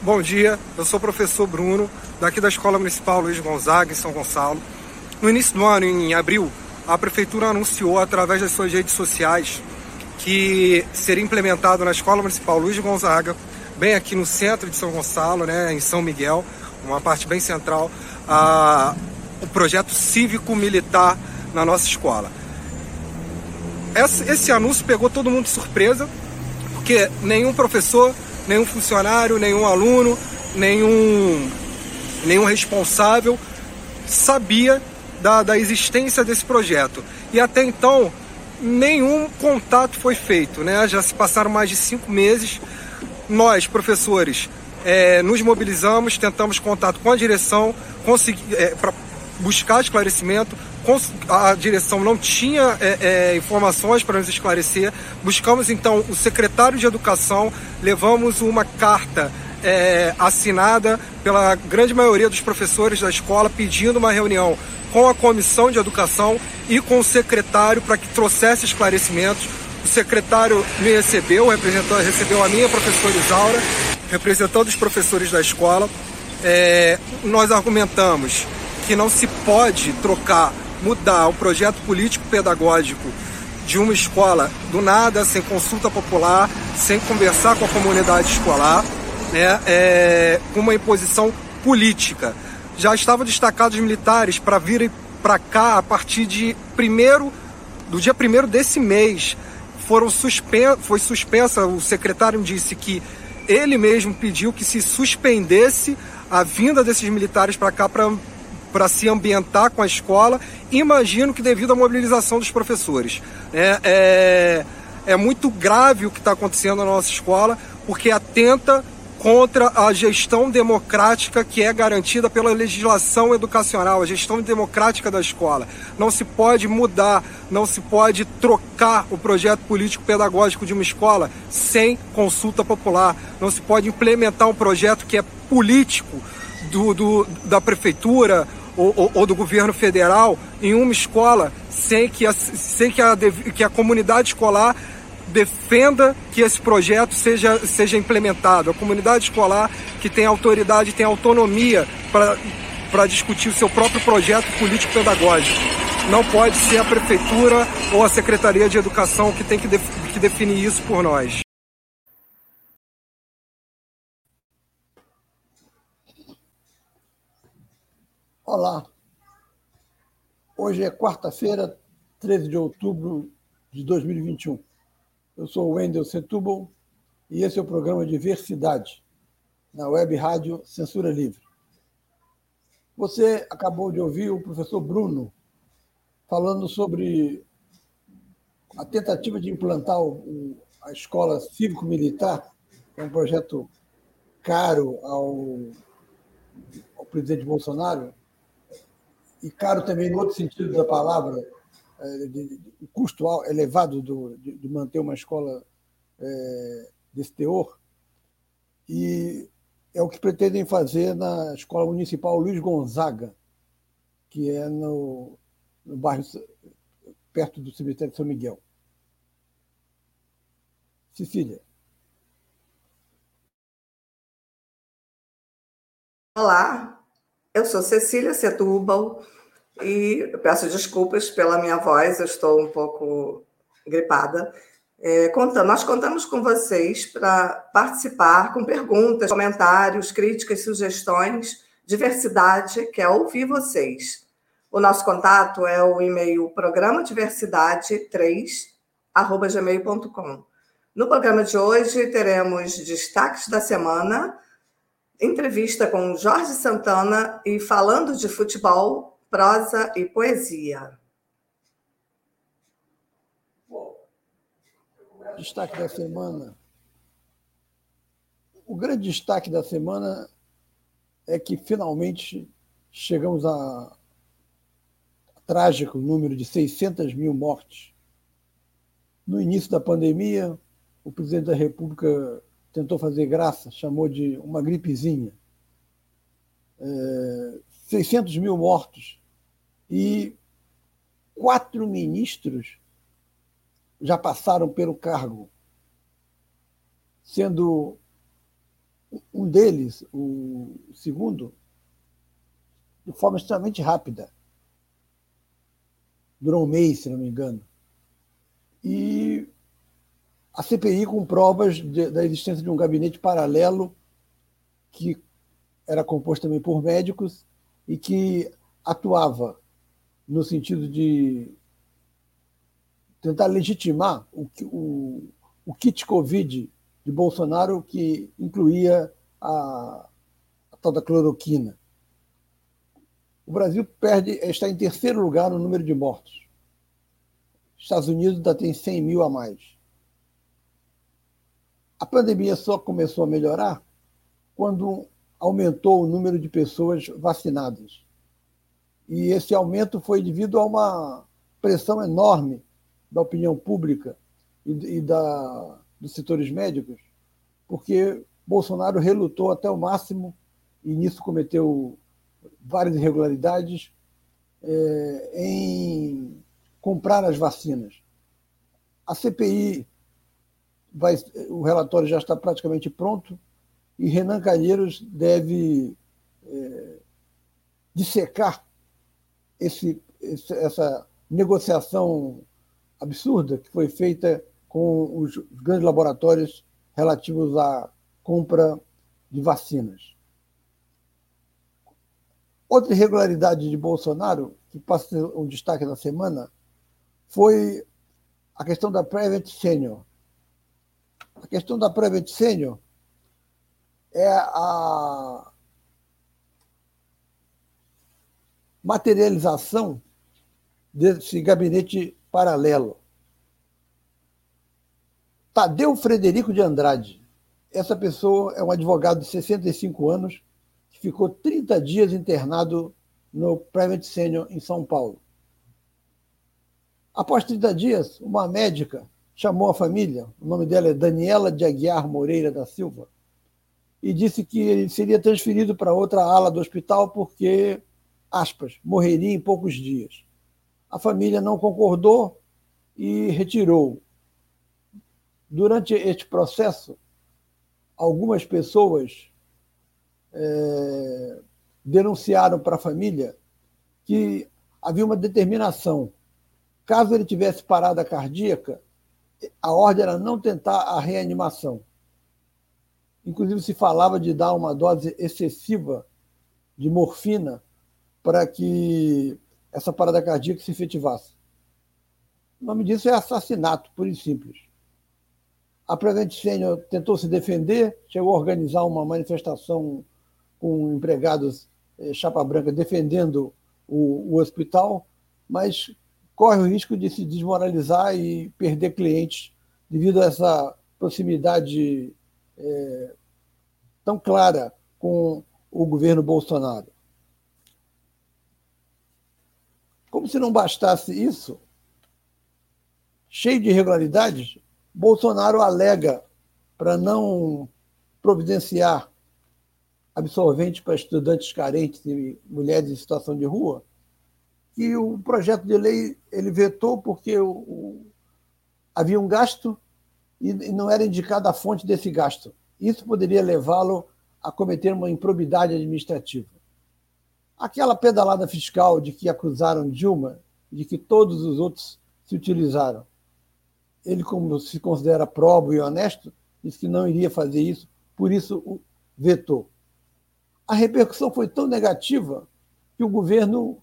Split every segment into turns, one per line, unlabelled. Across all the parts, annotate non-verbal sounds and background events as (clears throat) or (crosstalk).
Bom dia, eu sou o professor Bruno, daqui da Escola Municipal Luiz Gonzaga, em São Gonçalo. No início do ano, em abril, a Prefeitura anunciou, através das suas redes sociais, que seria implementado na Escola Municipal Luiz Gonzaga, bem aqui no centro de São Gonçalo, né, em São Miguel, uma parte bem central, a, o projeto cívico-militar na nossa escola. Esse, esse anúncio pegou todo mundo de surpresa, porque nenhum professor nenhum funcionário, nenhum aluno, nenhum, nenhum responsável sabia da, da existência desse projeto. E até então, nenhum contato foi feito. Né? Já se passaram mais de cinco meses. Nós, professores, é, nos mobilizamos, tentamos contato com a direção é, para buscar esclarecimento, a direção não tinha é, é, informações para nos esclarecer. Buscamos então o secretário de Educação, levamos uma carta é, assinada pela grande maioria dos professores da escola pedindo uma reunião com a comissão de educação e com o secretário para que trouxesse esclarecimentos. O secretário me recebeu, representou, recebeu a minha professora Isaura, representando os professores da escola. É, nós argumentamos que não se pode trocar mudar o projeto político-pedagógico de uma escola do nada, sem consulta popular, sem conversar com a comunidade escolar, né, é, com uma imposição política. Já estavam destacados militares para virem para cá a partir de primeiro, do dia primeiro desse mês. Foram suspen foi suspensa, o secretário disse que ele mesmo pediu que se suspendesse a vinda desses militares para cá para para se ambientar com a escola. Imagino que devido à mobilização dos professores. É, é, é muito grave o que está acontecendo na nossa escola, porque atenta contra a gestão democrática que é garantida pela legislação educacional, a gestão democrática da escola. Não se pode mudar, não se pode trocar o projeto político-pedagógico de uma escola sem consulta popular. Não se pode implementar um projeto que é político do, do da prefeitura ou, ou, ou, do governo federal em uma escola sem que a, sem que a, que a comunidade escolar defenda que esse projeto seja, seja implementado. A comunidade escolar que tem autoridade, tem autonomia para discutir o seu próprio projeto político-pedagógico. Não pode ser a prefeitura ou a Secretaria de Educação que tem que, def, que definir isso por nós.
Olá. Hoje é quarta-feira, 13 de outubro de 2021. Eu sou o Wendel Setúbal e esse é o programa Diversidade, na web rádio Censura Livre. Você acabou de ouvir o professor Bruno falando sobre a tentativa de implantar o, a escola cívico-militar, é um projeto caro ao, ao presidente Bolsonaro, e caro também no outro sentido da palavra, é, de, custo elevado do, de, de, manter uma escola é, desse teor. E é o que pretendem fazer na Escola Municipal Luiz Gonzaga, que é no, no bairro perto do cemitério de São Miguel. Cecília.
Olá, eu sou Cecília Setúbal e peço desculpas pela minha voz, eu estou um pouco gripada. É, nós contamos com vocês para participar com perguntas, comentários, críticas, sugestões. Diversidade quer é ouvir vocês. O nosso contato é o e-mail programa diversidade 3 gmail.com. No programa de hoje teremos destaques da semana entrevista com Jorge Santana e falando de futebol, prosa e poesia.
Destaque da semana. o grande destaque da semana é que finalmente chegamos a, a trágico número de 600 mil mortes. No início da pandemia, o presidente da República tentou fazer graça, chamou de uma gripezinha. É, 600 mil mortos e quatro ministros já passaram pelo cargo, sendo um deles, o segundo, de forma extremamente rápida. Durou um mês, se não me engano. E a CPI com provas de, da existência de um gabinete paralelo que era composto também por médicos e que atuava no sentido de tentar legitimar o, o, o kit Covid de Bolsonaro, que incluía a, a tal da cloroquina. O Brasil perde, está em terceiro lugar no número de mortos. Estados Unidos ainda tem 100 mil a mais. A pandemia só começou a melhorar quando aumentou o número de pessoas vacinadas. E esse aumento foi devido a uma pressão enorme da opinião pública e, da, dos setores médicos, porque Bolsonaro relutou até o máximo e nisso cometeu várias irregularidades é, em comprar as vacinas. A CPI, vai, o relatório já está praticamente pronto e Renan Calheiros deve é, dissecar esse, esse, essa negociação absurda que foi feita com os grandes laboratórios relativos à compra de vacinas. Outra irregularidade de Bolsonaro, que passa um destaque da semana, foi a questão da Private Senior. A questão da Private Senior é a materialização desse gabinete paralelo. Tadeu Frederico de Andrade. Essa pessoa é um advogado de 65 anos que ficou 30 dias internado no Private Senior em São Paulo. Após 30 dias, uma médica chamou a família, o nome dela é Daniela de Aguiar Moreira da Silva, e disse que ele seria transferido para outra ala do hospital porque, aspas, morreria em poucos dias. A família não concordou e retirou. Durante este processo, algumas pessoas é, denunciaram para a família que havia uma determinação. Caso ele tivesse parada cardíaca, a ordem era não tentar a reanimação. Inclusive, se falava de dar uma dose excessiva de morfina para que essa parada cardíaca se efetivasse. O nome disso é assassinato, puro e simples. A Prevent Senior tentou se defender, chegou a organizar uma manifestação com empregados eh, chapa branca defendendo o, o, hospital, mas corre o risco de se desmoralizar e perder clientes devido a essa proximidade eh, tão clara com o governo Bolsonaro. Como se não bastasse isso, cheio de irregularidades, Bolsonaro alega para não providenciar absorvente para estudantes carentes e mulheres em situação de rua, que o projeto de lei ele vetou porque o, o, havia um gasto e, e não era indicada a fonte desse gasto. Isso poderia levá-lo a cometer uma improbidade administrativa. Aquela pedalada fiscal de que acusaram Dilma, de que todos os outros se utilizaram. Ele, como se considera probo e honesto, disse que não iria fazer isso, por isso o vetou. A repercussão foi tão negativa que o governo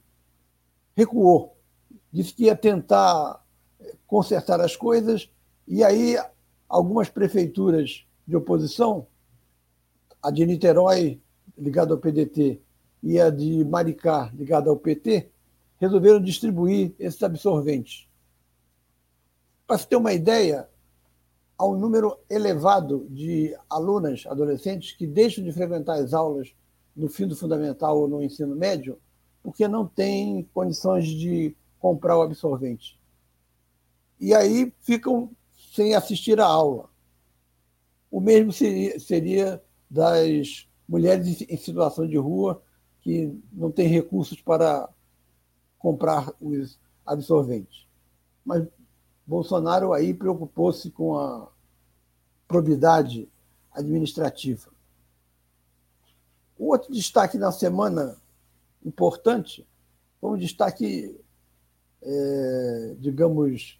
recuou. Disse que ia tentar consertar as coisas, e aí algumas prefeituras de oposição, a de Niterói, ligada ao PDT, e a de Maricá, ligada ao PT, resolveram distribuir esses absorventes. Para se ter uma ideia, há um número elevado de alunas, adolescentes, que deixam de frequentar as aulas no fim do fundamental ou no ensino médio porque não têm condições de comprar o absorvente. E aí ficam sem assistir à aula. O mesmo seria das mulheres em situação de rua que não têm recursos para comprar os absorventes. Mas Bolsonaro aí preocupou-se com a probidade administrativa. O outro destaque na semana importante foi um destaque, é, digamos,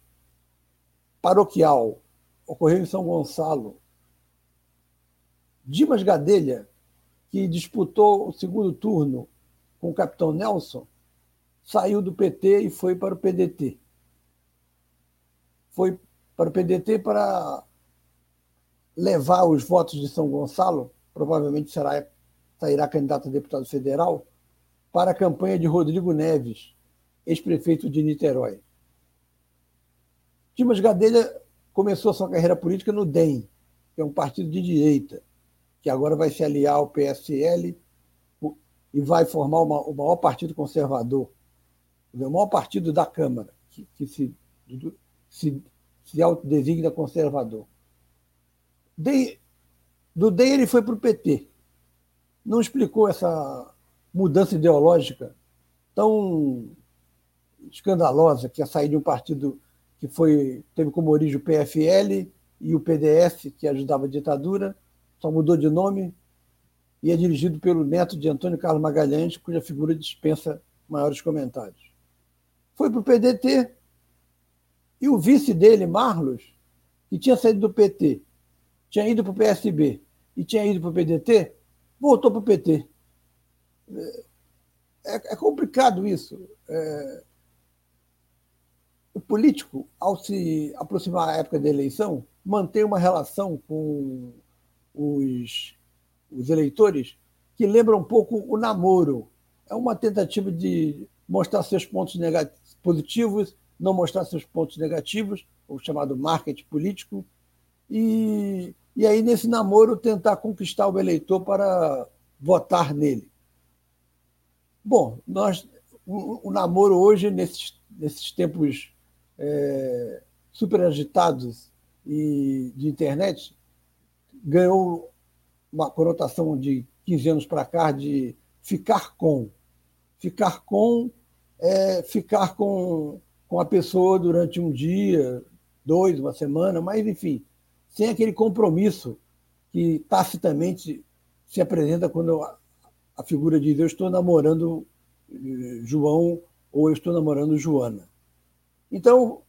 paroquial. Ocorreu em São Gonçalo. Dimas Gadelha, que disputou o segundo turno com o capitão Nelson, saiu do PT e foi para o PDT. Foi para o PDT para levar os votos de São Gonçalo, provavelmente será, sairá candidato a deputado federal, para a campanha de Rodrigo Neves, ex-prefeito de Niterói. Dimas Gadelha começou sua carreira política no DEM, que é um partido de direita, que agora vai se aliar ao PSL e vai formar uma, o maior partido conservador, o maior partido da Câmara, que, que se, se, se autodesigna conservador. DEM, do DEM ele foi para o PT. Não explicou essa mudança ideológica tão escandalosa que é sair de um partido que foi teve como origem o PFL e o PDS, que ajudava a ditadura, só mudou de nome e é dirigido pelo neto de Antônio Carlos Magalhães, cuja figura dispensa maiores comentários. Foi para o PDT e o vice dele, Marlos, que tinha saído do PT, tinha ido para o PSB e tinha ido para o PDT, voltou para o PT. É, é complicado isso. É, o político, ao se aproximar da época da eleição, mantém uma relação com os, os eleitores que lembra um pouco o namoro. É uma tentativa de mostrar seus pontos positivos, não mostrar seus pontos negativos, o chamado marketing político, e, e aí, nesse namoro, tentar conquistar o eleitor para votar nele. Bom, nós, o, o namoro hoje, nesses, nesses tempos é, super agitados e de internet, ganhou uma conotação de 15 anos para cá de ficar com. Ficar com é ficar com, com a pessoa durante um dia, dois, uma semana, mas, enfim, sem aquele compromisso que tacitamente se apresenta quando a figura diz: Eu estou namorando eh, João ou eu estou namorando Joana. Então,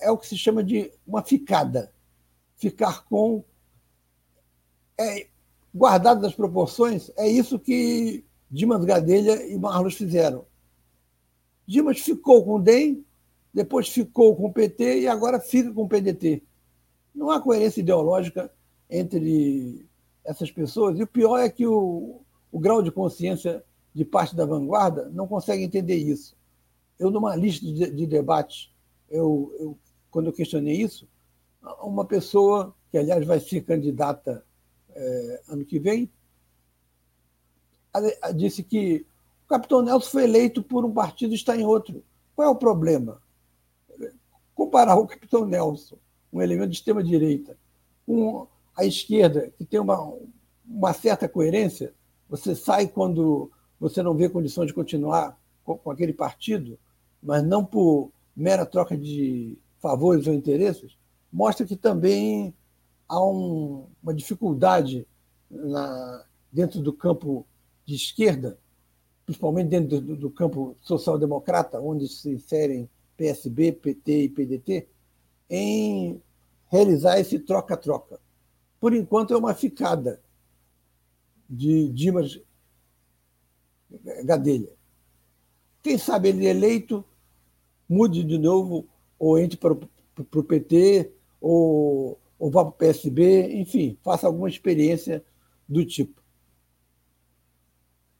é o que se chama de uma ficada. Ficar com. É, guardado das proporções, é isso que Dimas Gadelha e Marlos fizeram. Dimas ficou com o DEM, depois ficou com o PT e agora fica com o PDT. Não há coerência ideológica entre essas pessoas. E o pior é que o, o grau de consciência de parte da vanguarda não consegue entender isso. Eu, numa lista de, de debates, eu, eu, quando eu questionei isso, uma pessoa, que aliás vai ser candidata é, ano que vem, disse que o capitão Nelson foi eleito por um partido e está em outro. Qual é o problema? Comparar o capitão Nelson, um elemento de extrema-direita, com a esquerda, que tem uma, uma certa coerência, você sai quando você não vê condições de continuar com, com aquele partido, mas não por mera troca de favores ou interesses, mostra que também há um, uma dificuldade na, dentro do campo de esquerda, principalmente dentro do, do campo social-democrata, onde se inserem PSB, PT e PDT, em realizar esse troca-troca. Por enquanto, é uma ficada de Dimas Gadelha. Quem sabe ele eleito mude de novo ou entre para o PT ou, ou vá para o PSB, enfim, faça alguma experiência do tipo.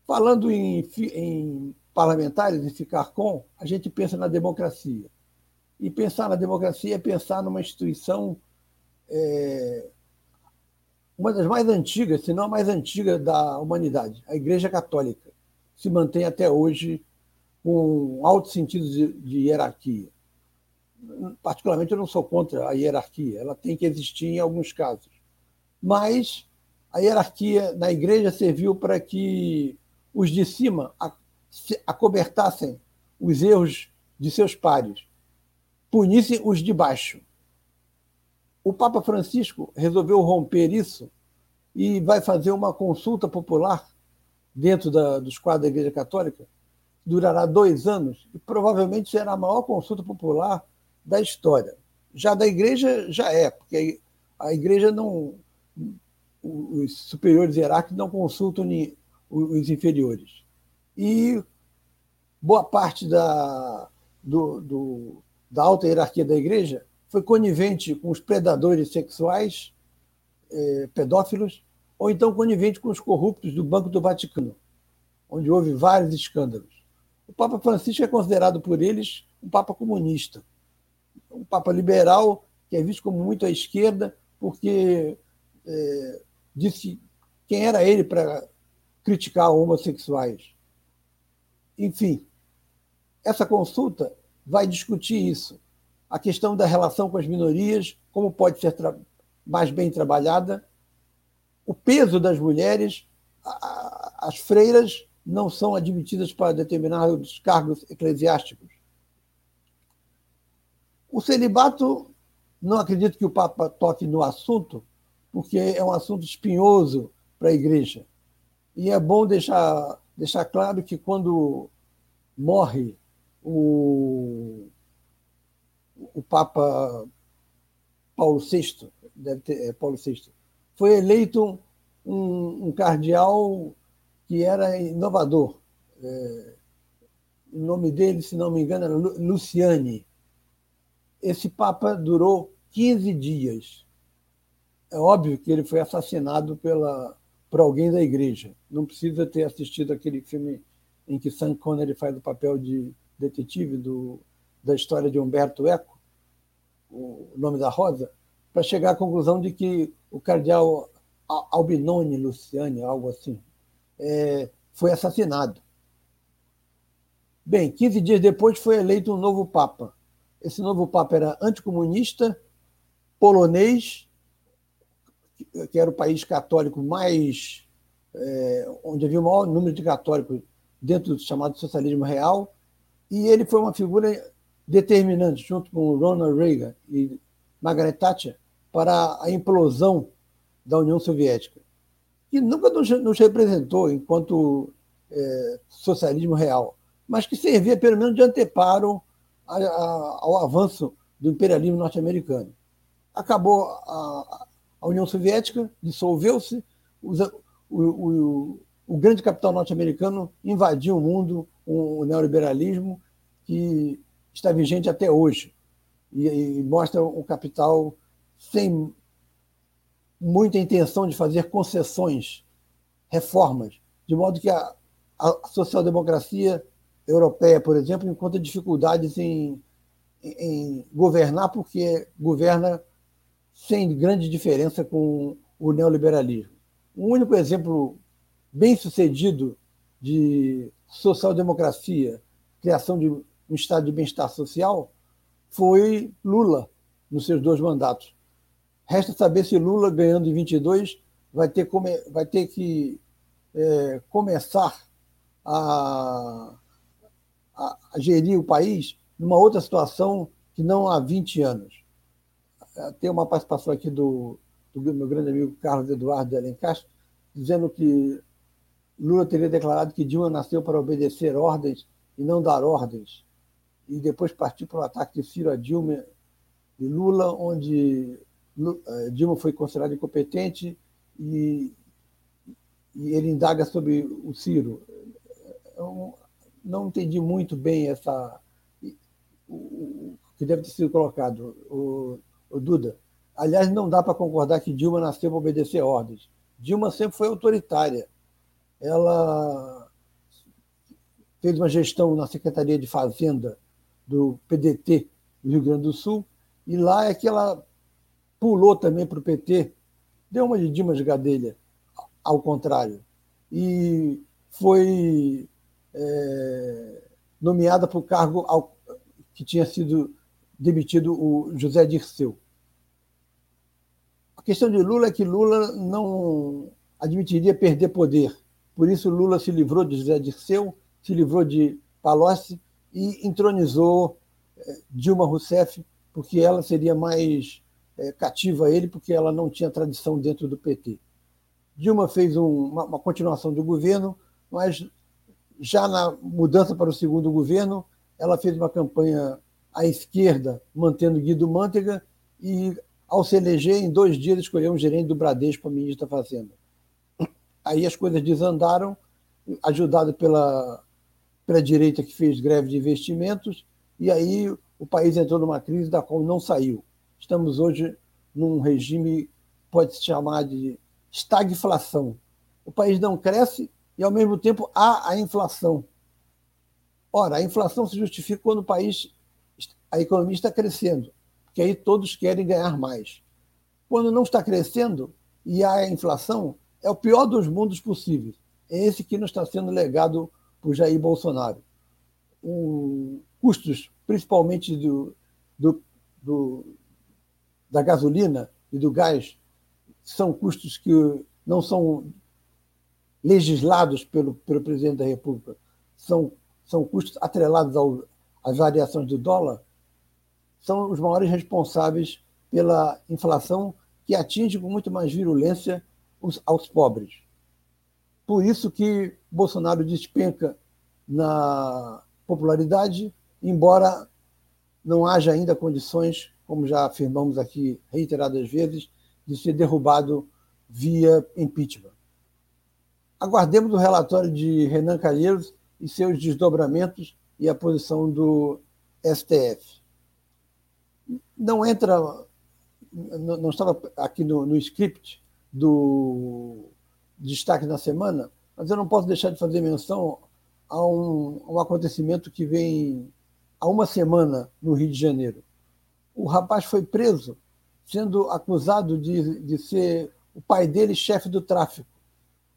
Falando em, em parlamentares e ficar com, a gente pensa na democracia. E pensar na democracia é pensar numa instituição é, uma das mais antigas, se não a mais antiga da humanidade, a Igreja Católica. Se mantém até hoje com um alto sentido de, de hierarquia. Particularmente, eu não sou contra a hierarquia, ela tem que existir em alguns casos. Mas a hierarquia na igreja serviu para que os de cima acobertassem os erros de seus pares, punissem os de baixo. O Papa Francisco resolveu romper isso e vai fazer uma consulta popular dentro da, dos quadros da Igreja Católica, durará dois anos e provavelmente será a maior consulta popular da história. Já da Igreja, já é, porque a Igreja não. Os superiores hierárquicos não consultam os inferiores. E boa parte da, do, do, da alta hierarquia da igreja foi conivente com os predadores sexuais, eh, pedófilos, ou então conivente com os corruptos do Banco do Vaticano, onde houve vários escândalos. O Papa Francisco é considerado por eles um Papa comunista, um Papa liberal que é visto como muito à esquerda, porque é, disse quem era ele para criticar homossexuais. Enfim, essa consulta vai discutir isso. A questão da relação com as minorias, como pode ser mais bem trabalhada, o peso das mulheres, as freiras não são admitidas para determinados cargos eclesiásticos. O celibato, não acredito que o Papa toque no assunto, porque é um assunto espinhoso para a igreja. E é bom deixar, deixar claro que quando morre o, o Papa Paulo VI, deve ter, é, Paulo VI, foi eleito um, um cardeal que era inovador. É, o nome dele, se não me engano, era Luciane. Esse Papa durou 15 dias. É óbvio que ele foi assassinado pela, por alguém da igreja. Não precisa ter assistido aquele filme em que Sam Connery faz o papel de detetive do, da história de Humberto Eco, o nome da Rosa, para chegar à conclusão de que o cardeal Albinoni Luciani, algo assim, é, foi assassinado. Bem, 15 dias depois foi eleito um novo Papa. Esse novo Papa era anticomunista, polonês, que era o país católico mais. É, onde havia o maior número de católicos dentro do chamado socialismo real, e ele foi uma figura determinante, junto com Ronald Reagan e Margaret Thatcher, para a implosão da União Soviética, que nunca nos, representou enquanto é, socialismo real, mas que servia pelo menos de anteparo a, a, ao avanço do imperialismo norte-americano. Acabou a, a, União Soviética, dissolveu-se, o, o, o grande capital norte-americano invadiu o mundo, o neoliberalismo, que está vigente até hoje. E, e mostra um capital sem muita intenção de fazer concessões, reformas, de modo que a, a social-democracia europeia, por exemplo, encontra dificuldades em, em, governar, porque governa sem grande diferença com o neoliberalismo. Um único exemplo bem sucedido de social-democracia, criação de um estado de bem-estar social, foi Lula, nos seus dois mandatos. Resta saber se Lula, ganhando em 22, vai ter, vai ter que é, começar a, a, a, gerir o país numa outra situação que não há 20 anos. Tem uma participação aqui do, do meu grande amigo Carlos Eduardo de Alencastro, dizendo que Lula teria declarado que Dilma nasceu para obedecer ordens e não dar ordens, e depois partiu para o ataque de Ciro a Dilma e Lula, onde eh, Dilma foi considerada incompetente e, e ele indaga sobre o Ciro. Eu não entendi muito bem essa o que deve ter sido colocado, o, o Duda. Aliás, não dá para concordar que Dilma nasceu para obedecer ordens. Dilma sempre foi autoritária ela fez uma gestão na Secretaria de Fazenda do PDT do Rio Grande do Sul, e lá é que ela pulou também para o PT, deu uma de Dimas Gadelha, ao contrário, e foi é, nomeada para o cargo ao, que tinha sido demitido o José Dirceu. A questão de Lula é que Lula não admitiria perder poder. Por isso, Lula se livrou de José Dirceu, se livrou de Palocci e entronizou é, Dilma Rousseff, porque ela seria mais é, cativa a ele, porque ela não tinha tradição dentro do PT. Dilma fez um, uma, uma continuação do governo, mas já na mudança para o segundo governo, ela fez uma campanha à esquerda, mantendo Guido Mantega, e, ao se eleger, em dois dias, escolheu um gerente do Bradesco para ministro da Fazenda. Aí as coisas desandaram, ajudado pela, pela direita que fez greve de investimentos, e aí o país entrou numa crise da qual não saiu. Estamos hoje num regime, pode se chamar de estagflação. O país não cresce e, ao mesmo tempo, há a inflação. Ora, a inflação se justifica quando o país, a economia está crescendo, porque aí todos querem ganhar mais. Quando não está crescendo e há a inflação, é o pior dos mundos possíveis. É esse que não está sendo legado por Jair Bolsonaro. O, custos, principalmente do, do, do, da gasolina e do gás, são custos que não são legislados pelo, pelo presidente da República, são, são custos atrelados ao, às variações do dólar, são os maiores responsáveis pela inflação que atinge com muito mais virulência os, aos pobres. Por isso que Bolsonaro despenca na popularidade, embora não haja ainda condições, como já afirmamos aqui reiteradas vezes, de ser derrubado via impeachment. Aguardemos o relatório de Renan Calheiros e seus desdobramentos e a posição do STF. Não entra, não estava aqui no, no script do destaque da semana, mas eu não posso deixar de fazer menção a um, um acontecimento que vem há uma semana no Rio de Janeiro. O rapaz foi preso sendo acusado de, de ser o pai dele chefe do tráfico.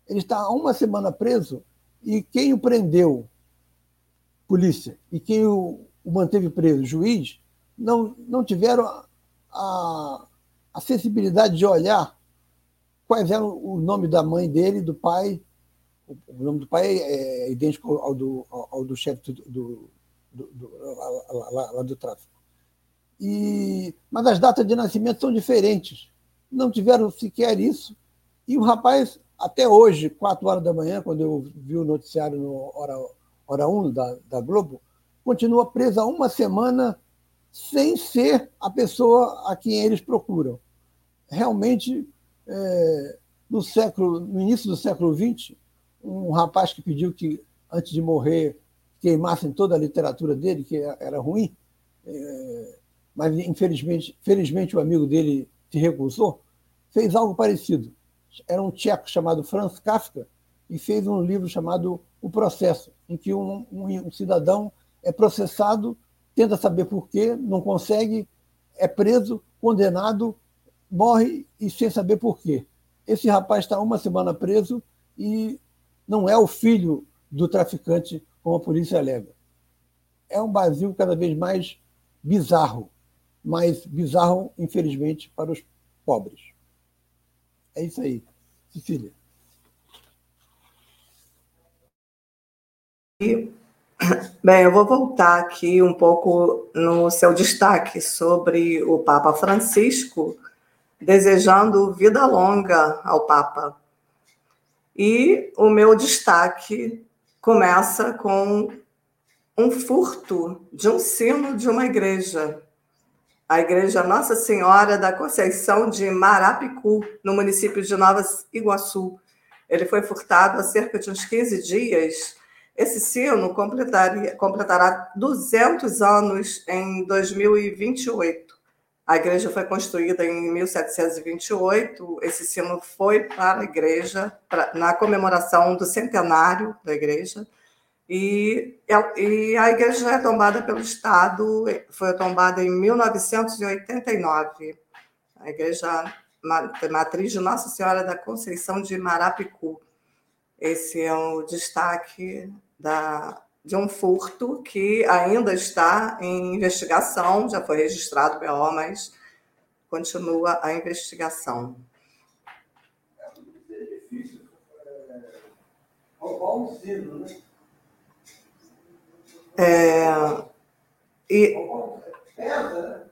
Ele está há uma semana preso e quem o prendeu, polícia, e quem o, o manteve preso, juiz, não, não tiveram a, a, a sensibilidade de olhar quais eram o nome da mãe dele, do pai. O nome do pai é, é idêntico ao do, ao, do chefe do, do, do, lá, lá do tráfico. E, mas as datas de nascimento são diferentes. Não tiveram sequer isso. E o rapaz, até hoje, quatro horas da manhã, quando eu vi o noticiário no Hora, hora 1 da, da Globo, continua preso há uma semana sem ser a pessoa a quem eles procuram. Realmente, é, no século, no início do século XX, um rapaz que pediu que, antes de morrer, queimassem toda a literatura dele, que era ruim, é, mas infelizmente, felizmente o amigo dele se recusou, fez algo parecido. Era um tcheco chamado Franz Kafka e fez um livro chamado O Processo, em que um, um, um cidadão é processado, tenta saber por quê, não consegue, é preso, condenado, morre e sem saber por quê. Esse rapaz está uma semana preso e não é o filho do traficante, como a polícia alega. É um Brasil cada vez mais bizarro mas bizarro, infelizmente, para os pobres. É isso aí. Cecília.
Bem, eu vou voltar aqui um pouco no seu destaque sobre o Papa Francisco, desejando vida longa ao Papa. E o meu destaque começa com um furto de um sino de uma igreja a Igreja Nossa Senhora da Conceição de Marapicu, no município de Nova Iguaçu. Ele foi furtado há cerca de uns 15 dias. Esse sino completará 200 anos em 2028. A igreja foi construída em 1728. Esse sino foi para a igreja para, na comemoração do centenário da igreja. E, e a igreja é tombada pelo Estado, foi tombada em 1989. a igreja matriz de Nossa Senhora da Conceição de Marapicu. Esse é o destaque da, de um furto que ainda está em investigação, já foi registrado BO, mas continua a investigação. É e...
É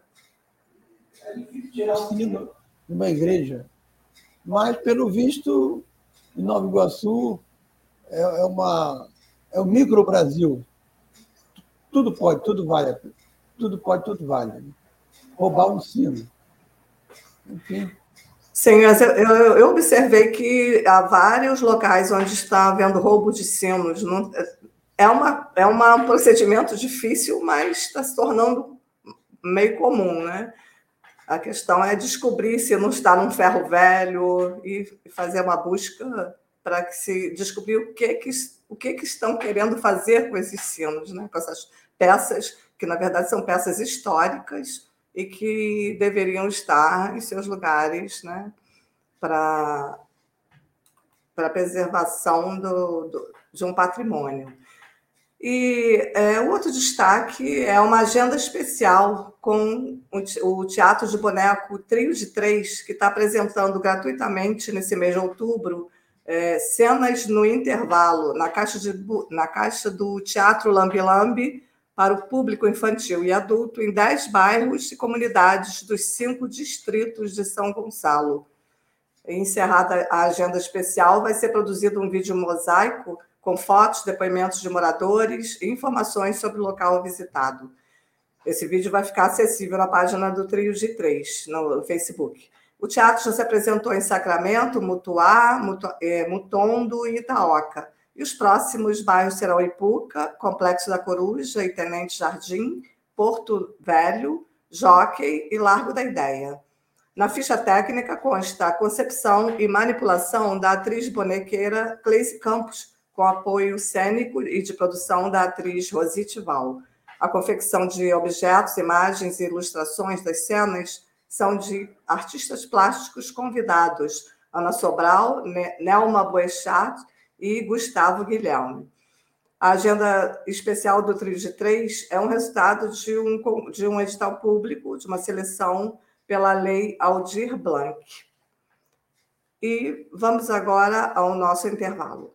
difícil tirar de uma igreja. Mas, pelo visto, em Nova Iguaçu é, é uma é o micro Brasil. Tudo pode, tudo vale. Tudo pode, tudo vale. Roubar um sino. Enfim.
Sim, eu, observei que há vários locais onde está havendo roubo de sinos. É, uma, é um procedimento difícil, mas está se tornando meio comum, né? A questão é descobrir se não está num ferro velho e fazer uma busca para que se descobrir o que que o que que estão querendo fazer com esses sinos, né? Com essas peças que na verdade são peças históricas e que deveriam estar em seus lugares, né? Para para preservação do, do, de um patrimônio. E é, outro destaque é uma agenda especial com o Teatro de Boneco Trio de Três, que está apresentando gratuitamente nesse mês de outubro é, cenas no intervalo na caixa, de, na caixa do Teatro Lambi Lambi para o público infantil e adulto em dez bairros e comunidades dos cinco distritos de São Gonçalo. Encerrada a agenda especial, vai ser produzido um vídeo mosaico com fotos, depoimentos de moradores e informações sobre o local visitado. Esse vídeo vai ficar acessível na página do Trio de Três, no Facebook. O teatro já se apresentou em Sacramento, Mutuá, é, Mutondo e Itaoca. E os próximos bairros serão Ipuca, Complexo da Coruja e Tenente Jardim, Porto Velho, Jockey e Largo da Ideia. Na ficha técnica consta a concepção e manipulação da atriz bonequeira Cleice Campos, com apoio cênico e de produção da atriz Rosite Val. A confecção de objetos, imagens e ilustrações das cenas são de artistas plásticos convidados, Ana Sobral, Nelma Boechat e Gustavo Guilherme. A agenda especial do Trio de Três é um resultado de um, de um edital público, de uma seleção pela Lei Aldir Blanc. E vamos agora ao nosso intervalo.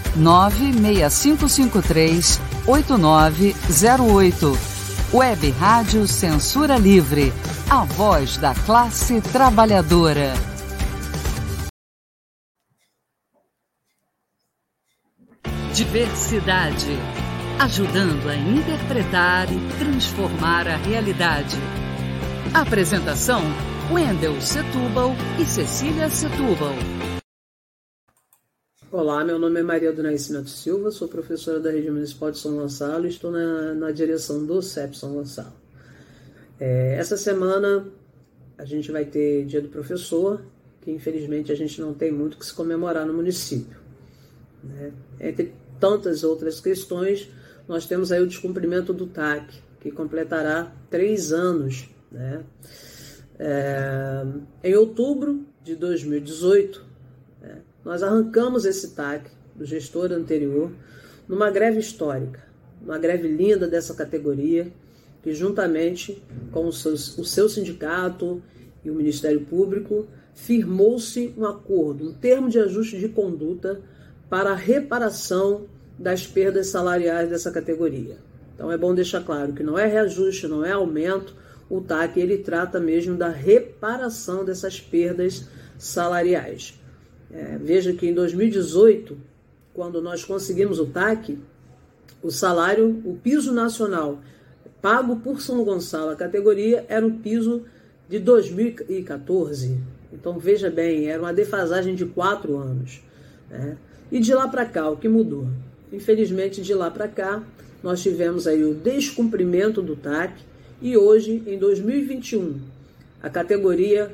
96553 8908. Web Rádio Censura Livre. A voz da classe trabalhadora. Diversidade. Ajudando a interpretar e transformar a realidade. Apresentação: Wendel Setúbal e Cecília Setúbal.
Olá, meu nome é Maria do Nascimento Silva, sou professora da Rede Municipal de São Gonçalo e estou na, na direção do CEP São Gonçalo. É, essa semana a gente vai ter Dia do Professor, que infelizmente a gente não tem muito que se comemorar no município. Né? Entre tantas outras questões, nós temos aí o descumprimento do TAC, que completará três anos. Né? É, em outubro de 2018, nós arrancamos esse TAC do gestor anterior, numa greve histórica, uma greve linda dessa categoria, que juntamente com o seu, o seu sindicato e o Ministério Público firmou-se um acordo, um termo de ajuste de conduta para a reparação das perdas salariais dessa categoria. Então é bom deixar claro que não é reajuste, não é aumento, o TAC ele trata mesmo da reparação dessas perdas salariais. É, veja que em 2018, quando nós conseguimos o TAC, o salário, o piso nacional pago por São Gonçalo, a categoria era um piso de 2014. Então veja bem, era uma defasagem de quatro anos. Né? E de lá para cá, o que mudou? Infelizmente, de lá para cá, nós tivemos aí o descumprimento do TAC e hoje, em 2021, a categoria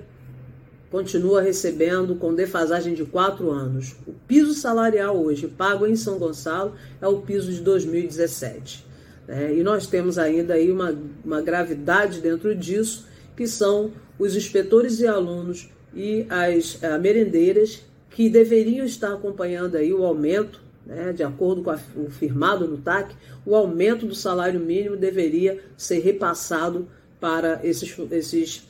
continua recebendo com defasagem de quatro anos. O piso salarial hoje pago em São Gonçalo é o piso de 2017. Né? E nós temos ainda aí uma, uma gravidade dentro disso, que são os inspetores e alunos e as a, merendeiras que deveriam estar acompanhando aí o aumento, né, de acordo com a, o firmado no TAC, o aumento do salário mínimo deveria ser repassado para esses, esses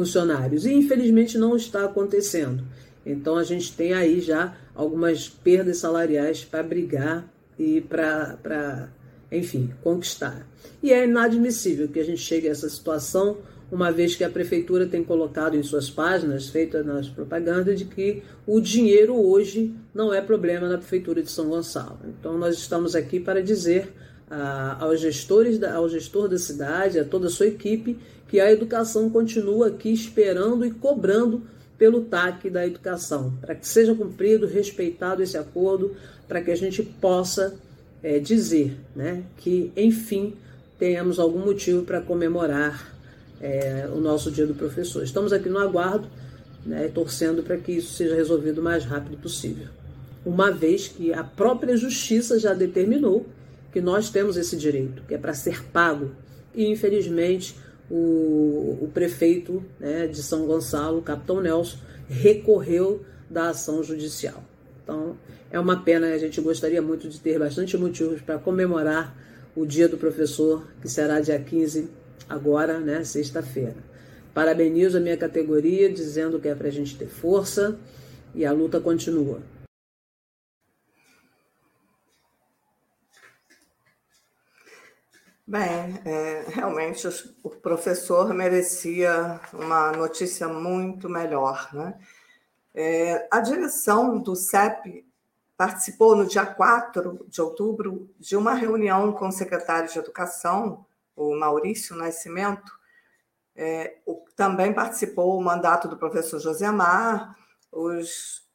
funcionários. E infelizmente não está acontecendo. Então a gente tem aí já algumas perdas salariais para brigar e para, enfim, conquistar. E é inadmissível que a gente chegue a essa situação, uma vez que a prefeitura tem colocado em suas páginas, feita nas propagandas, de que o dinheiro hoje não é problema na prefeitura de São Gonçalo. Então nós estamos aqui para dizer ah, aos gestores, da, ao gestor da cidade, a toda a sua equipe, que a educação continua aqui esperando e cobrando pelo TAC da educação, para que seja cumprido, respeitado esse acordo, para que a gente possa é, dizer né, que, enfim, tenhamos algum motivo para comemorar é, o nosso Dia do Professor. Estamos aqui no aguardo, né, torcendo para que isso seja resolvido o mais rápido possível. Uma vez que a própria justiça já determinou que nós temos esse direito, que é para ser pago. E, infelizmente, o, o prefeito né, de São Gonçalo, capitão Nelson, recorreu da ação judicial. Então, é uma pena, a gente gostaria muito de ter bastante motivos para comemorar o Dia do Professor, que será dia 15, agora, né, sexta-feira. Parabenizo a minha categoria, dizendo que é para a gente ter força e a luta continua.
Bem, é, realmente o professor merecia uma notícia muito melhor. Né? É, a direção do CEP participou no dia 4 de outubro de uma reunião com o secretário de Educação, o Maurício Nascimento. É, o, também participou o mandato do professor José Amar, os,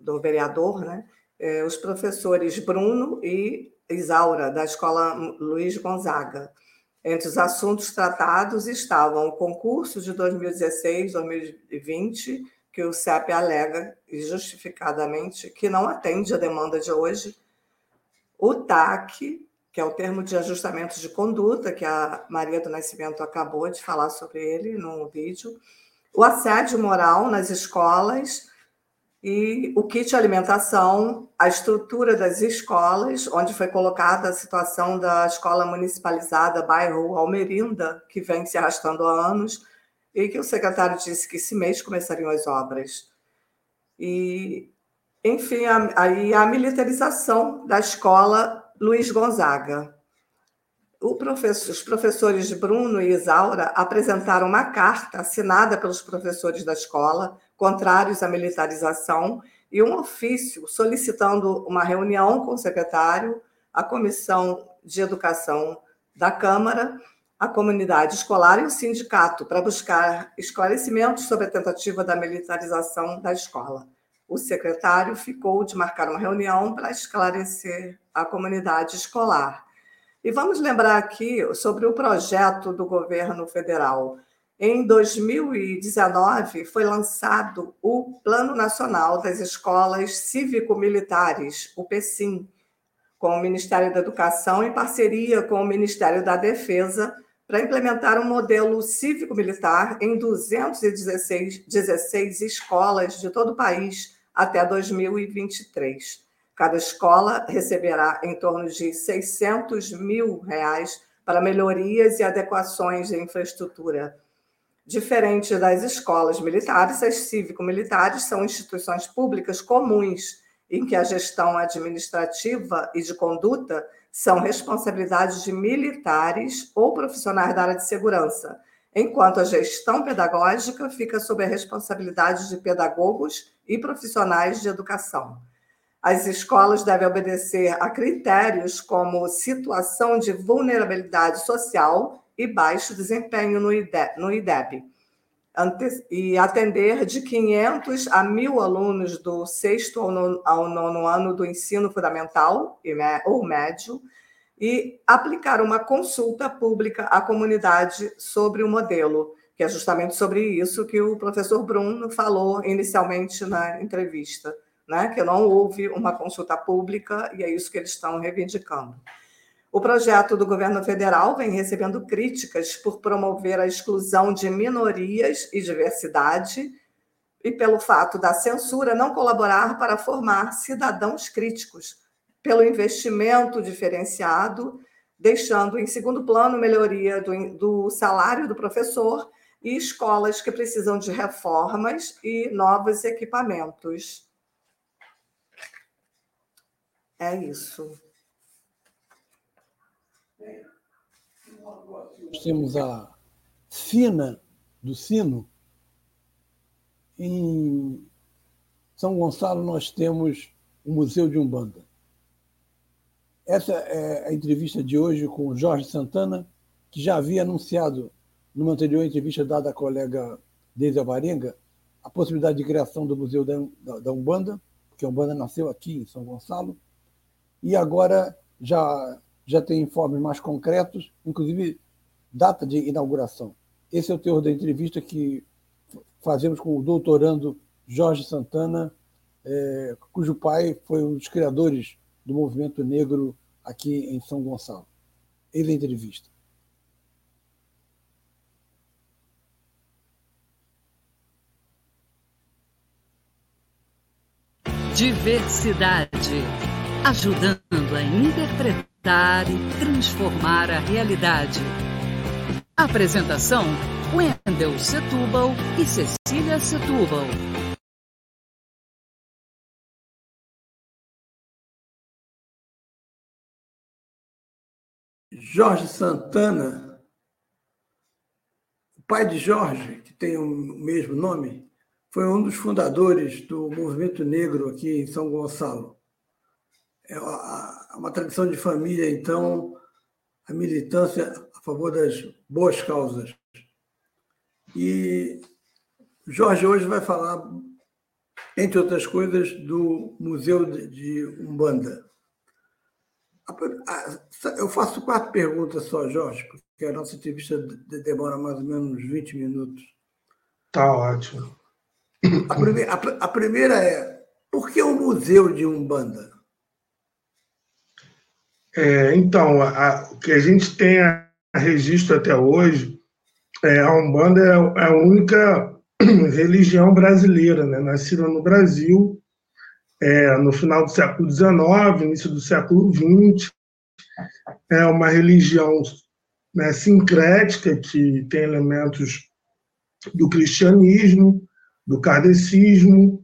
do vereador, né? É, os professores Bruno e Isaura, da Escola Luiz Gonzaga. Entre os assuntos tratados estavam o concurso de 2016-2020, que o CEP alega, justificadamente, que não atende à demanda de hoje, o TAC, que é o termo de ajustamento de conduta, que a Maria do Nascimento acabou de falar sobre ele no vídeo, o assédio moral nas escolas e o kit alimentação, a estrutura das escolas, onde foi colocada a situação da escola municipalizada bairro Almerinda, que vem se arrastando há anos, e que o secretário disse que esse mês começariam as obras. E, enfim, aí a, a, a militarização da escola Luiz Gonzaga. Professor, os professores Bruno e Isaura apresentaram uma carta assinada pelos professores da escola contrários à militarização, e um ofício solicitando uma reunião com o secretário, a Comissão de Educação da Câmara, a comunidade escolar e o sindicato para buscar esclarecimentos sobre a tentativa da militarização da escola. O secretário ficou de marcar uma reunião para esclarecer a comunidade escolar. E vamos lembrar aqui sobre o projeto do governo federal em 2019, foi lançado o Plano Nacional das Escolas Cívico-Militares, o PECIM, com o Ministério da Educação, em parceria com o Ministério da Defesa, para implementar um modelo cívico-militar em 216 16 escolas de todo o país até 2023. Cada escola receberá em torno de 600 mil reais para melhorias e adequações de infraestrutura. Diferente das escolas militares, as cívico-militares são instituições públicas comuns, em que a gestão administrativa e de conduta são responsabilidades de militares ou profissionais da área de segurança, enquanto a gestão pedagógica fica sob a responsabilidade de pedagogos e profissionais de educação. As escolas devem obedecer a critérios como situação de vulnerabilidade social e baixo desempenho no IDEB, e atender de 500 a 1.000 alunos do sexto ao nono ano do ensino fundamental ou médio e aplicar uma consulta pública à comunidade sobre o modelo, que é justamente sobre isso que o professor Bruno falou inicialmente na entrevista né, que não houve uma consulta pública e é isso que eles estão reivindicando. O projeto do governo federal vem recebendo críticas por promover a exclusão de minorias e diversidade e pelo fato da censura não colaborar para formar cidadãos críticos, pelo investimento diferenciado, deixando em segundo plano melhoria do, do salário do professor e escolas que precisam de reformas e novos equipamentos. É isso.
Nós temos a Sina do Sino. Em São Gonçalo, nós temos o Museu de Umbanda. Essa é a entrevista de hoje com Jorge Santana, que já havia anunciado, numa anterior entrevista dada à colega Deise Alvarenga, a possibilidade de criação do Museu da Umbanda, porque a Umbanda nasceu aqui em São Gonçalo, e agora já, já tem informes mais concretos, inclusive data de inauguração. Esse é o teor da entrevista que fazemos com o doutorando Jorge Santana, é, cujo pai foi um dos criadores do movimento negro aqui em São Gonçalo. Ele é entrevista.
Diversidade ajudando a interpretar e transformar a realidade. Apresentação: Wendel Setúbal e Cecília Setúbal.
Jorge Santana, o pai de Jorge, que tem o mesmo nome, foi um dos fundadores do movimento negro aqui em São Gonçalo é uma tradição de família, então, a militância a favor das boas causas. E Jorge hoje vai falar, entre outras coisas, do Museu de Umbanda. Eu faço quatro perguntas só, Jorge, porque a nossa entrevista demora mais ou menos 20 minutos.
Tá ótimo.
A primeira, a primeira é: por que o Museu de Umbanda?
É, então, a, o que a gente tem a registro até hoje, é, a Umbanda é, é a única (clears throat) religião brasileira, né? nascida no Brasil é, no final do século XIX, início do século XX. É uma religião né, sincrética que tem elementos do cristianismo, do kardecismo,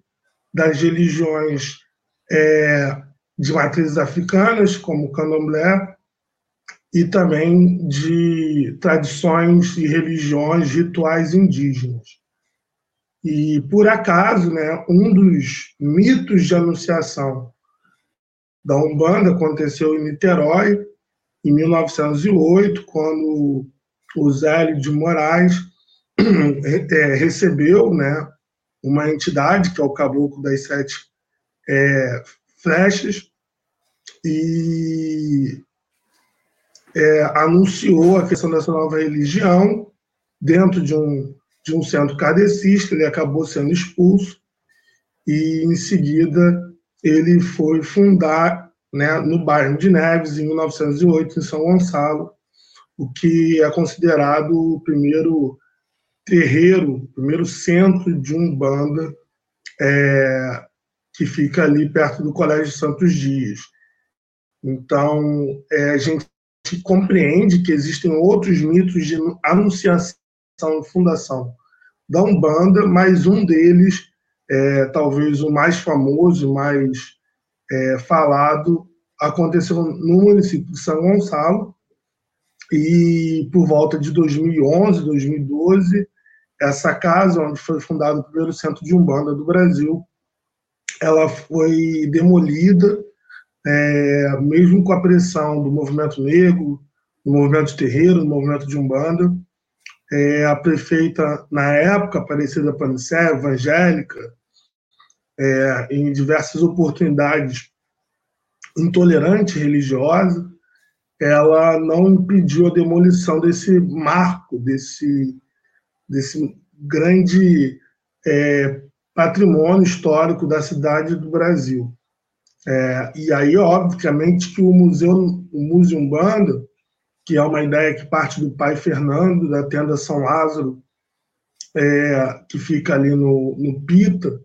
das religiões é, de matrizes africanas, como o candomblé, e também de tradições e religiões rituais indígenas. E, por acaso, né, um dos mitos de anunciação da Umbanda aconteceu em Niterói, em 1908, quando o Zélio de Moraes (clears throat) é, recebeu né, uma entidade, que é o Caboclo das Sete é, flechas e é, anunciou a questão dessa nova religião dentro de um, de um centro kardecista, ele acabou sendo expulso e, em seguida, ele foi fundar né, no bairro de Neves, em 1908, em São Gonçalo, o que é considerado o primeiro terreiro, o primeiro centro de Umbanda é, que fica ali perto do Colégio Santos Dias. Então, é, a gente compreende que existem outros mitos de anunciação e fundação da Umbanda, mas um deles, é, talvez o mais famoso, mais é, falado, aconteceu no município de São Gonçalo, e por volta de 2011, 2012, essa casa, onde foi fundado o primeiro centro de Umbanda do Brasil, ela foi demolida, é, mesmo com a pressão do movimento negro, do movimento de terreiro, do movimento de Umbanda. É, a prefeita, na época, Aparecida Panicé, evangélica, é, em diversas oportunidades, intolerante religiosa, ela não impediu a demolição desse marco, desse, desse grande é, patrimônio histórico da cidade do Brasil. É, e aí, obviamente, que o Museu, o Museu Umbanda, que é uma ideia que parte do pai Fernando, da tenda São Lázaro, é, que fica ali no, no Pita,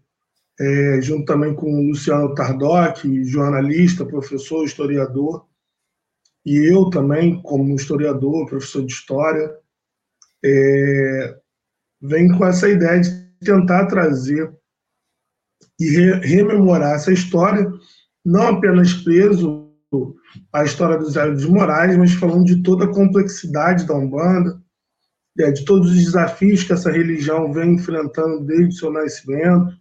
é, junto também com o Luciano Tardoc, jornalista, professor, historiador, e eu também, como historiador, professor de história, é, venho com essa ideia de tentar trazer e re rememorar essa história, não apenas preso à história dos de Moraes, mas falando de toda a complexidade da Umbanda, é, de todos os desafios que essa religião vem enfrentando desde o seu nascimento,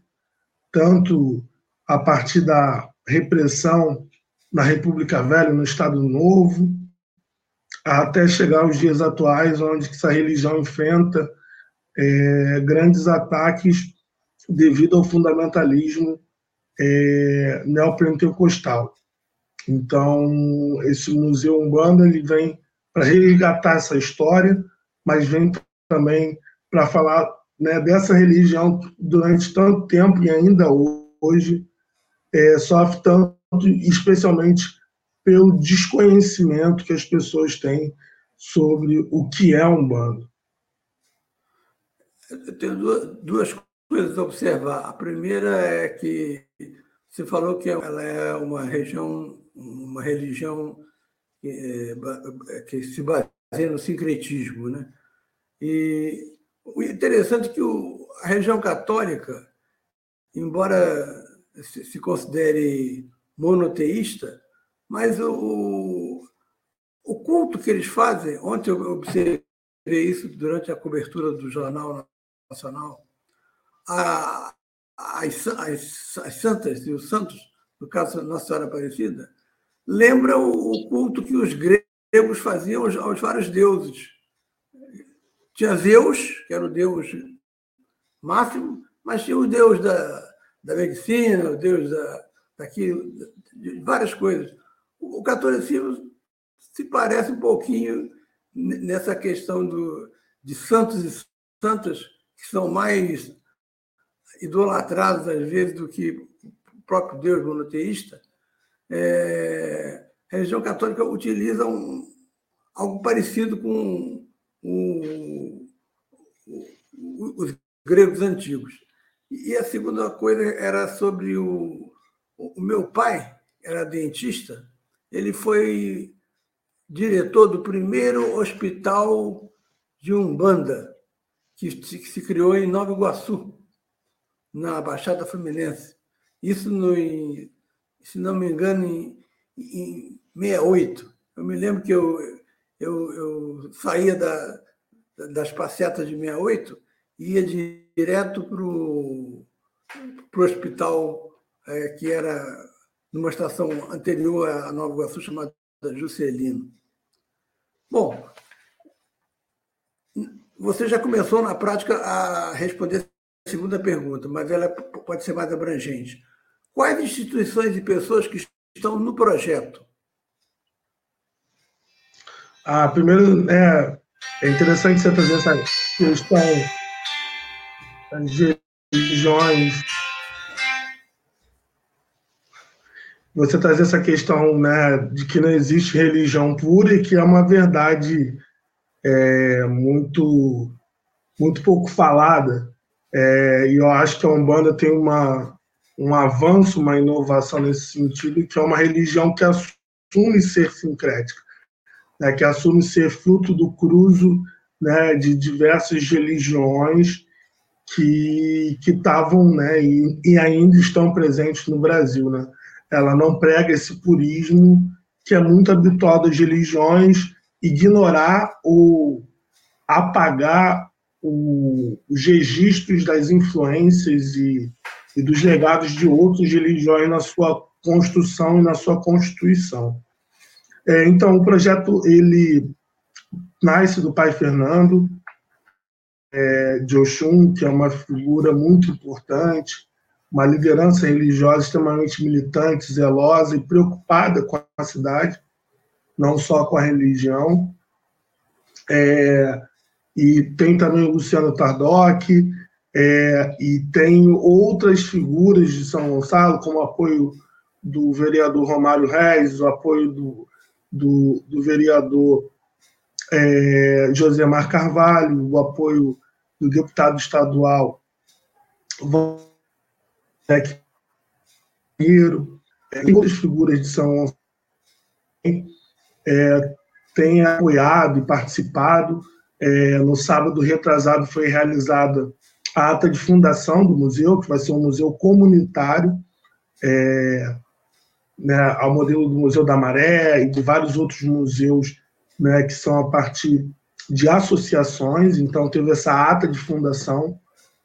tanto a partir da repressão na República Velha, no Estado Novo, até chegar aos dias atuais, onde essa religião enfrenta é, grandes ataques devido ao fundamentalismo é, neopentecostal. Então, esse Museu Umbanda ele vem para resgatar essa história, mas vem também para falar né, dessa religião durante tanto tempo e ainda hoje é, sofre tanto, especialmente pelo desconhecimento que as pessoas têm sobre o que é Umbanda.
Eu tenho duas, duas coisas a observar. A primeira é que você falou que ela é uma região, uma religião que, é, que se baseia no sincretismo, né? E o interessante é que o, a região católica, embora se, se considere monoteísta, mas o, o culto que eles fazem, ontem eu observei isso durante a cobertura do Jornal Nacional, a, as, as, as santas e os santos, no caso Nossa Senhora Aparecida, lembram o culto que os gregos faziam aos, aos vários deuses. Tinha Zeus, que era o deus máximo, mas tinha o deus da, da medicina, o deus da, daquilo, de várias coisas. O catolicismo se parece um pouquinho nessa questão do, de santos e santas que são mais idolatrados, às vezes, do que o próprio Deus monoteísta, é, a religião católica utiliza um, algo parecido com o, o, os gregos antigos. E a segunda coisa era sobre o, o meu pai, era dentista, ele foi diretor do primeiro hospital de Umbanda, que se criou em Nova Iguaçu, na Baixada Fluminense. Isso, no, se não me engano, em, em 68. Eu me lembro que eu, eu, eu saía da, das passetas de 68 e ia direto para o hospital é, que era numa estação anterior à Nova Iguaçu, chamada Juscelino. Bom, você já começou na prática a responder segunda pergunta, mas ela pode ser mais abrangente. Quais instituições e pessoas que estão no projeto?
Ah, primeiro, é, é interessante você trazer essa questão de religiões. Você trazer essa questão né, de que não existe religião pura e que é uma verdade é, muito, muito pouco falada. É, e eu acho que a Umbanda tem uma, um avanço, uma inovação nesse sentido, que é uma religião que assume ser sincrética, né, que assume ser fruto do cruzo né, de diversas religiões que estavam né, e, e, ainda estão presentes no Brasil. Né? Ela não prega esse purismo que é muito habitual das religiões, ignorar ou apagar o, os registros das influências e, e dos legados de outras religiões na sua construção e na sua constituição. É, então, o projeto ele nasce do pai Fernando é, de Oxum, que é uma figura muito importante, uma liderança religiosa extremamente militante, zelosa e preocupada com a cidade, não só com a religião. É, e tem também o Luciano Tardoc, é, e tem outras figuras de São Gonçalo, como o apoio do vereador Romário Reis, o apoio do, do, do vereador é, Josemar Carvalho, o apoio do deputado estadual Pinheiro, é, outras figuras de São Gonçalo é, têm apoiado e participado. É, no sábado retrasado foi realizada a ata de fundação do museu, que vai ser um museu comunitário, é, né, ao modelo do Museu da Maré e de vários outros museus né, que são a partir de associações. Então, teve essa ata de fundação,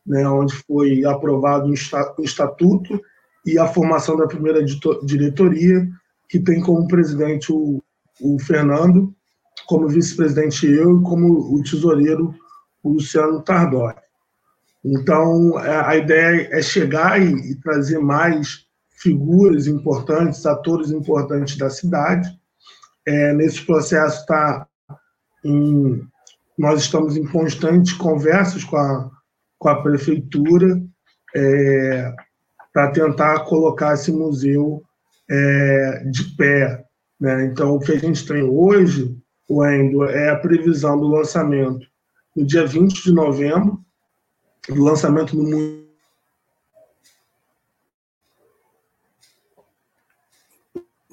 né, onde foi aprovado o estatuto e a formação da primeira diretoria, que tem como presidente o, o Fernando, como vice-presidente eu e como o tesoureiro o Luciano Tardori. Então, é, a ideia é chegar e, e trazer mais figuras importantes, atores importantes da cidade. É, nesse processo está nós estamos em constantes conversas com a, com a prefeitura é, para tentar colocar esse museu é, de pé. Né? Então, o que a gente tem hoje, o Endo, é a previsão do lançamento no dia 20 de novembro, do lançamento no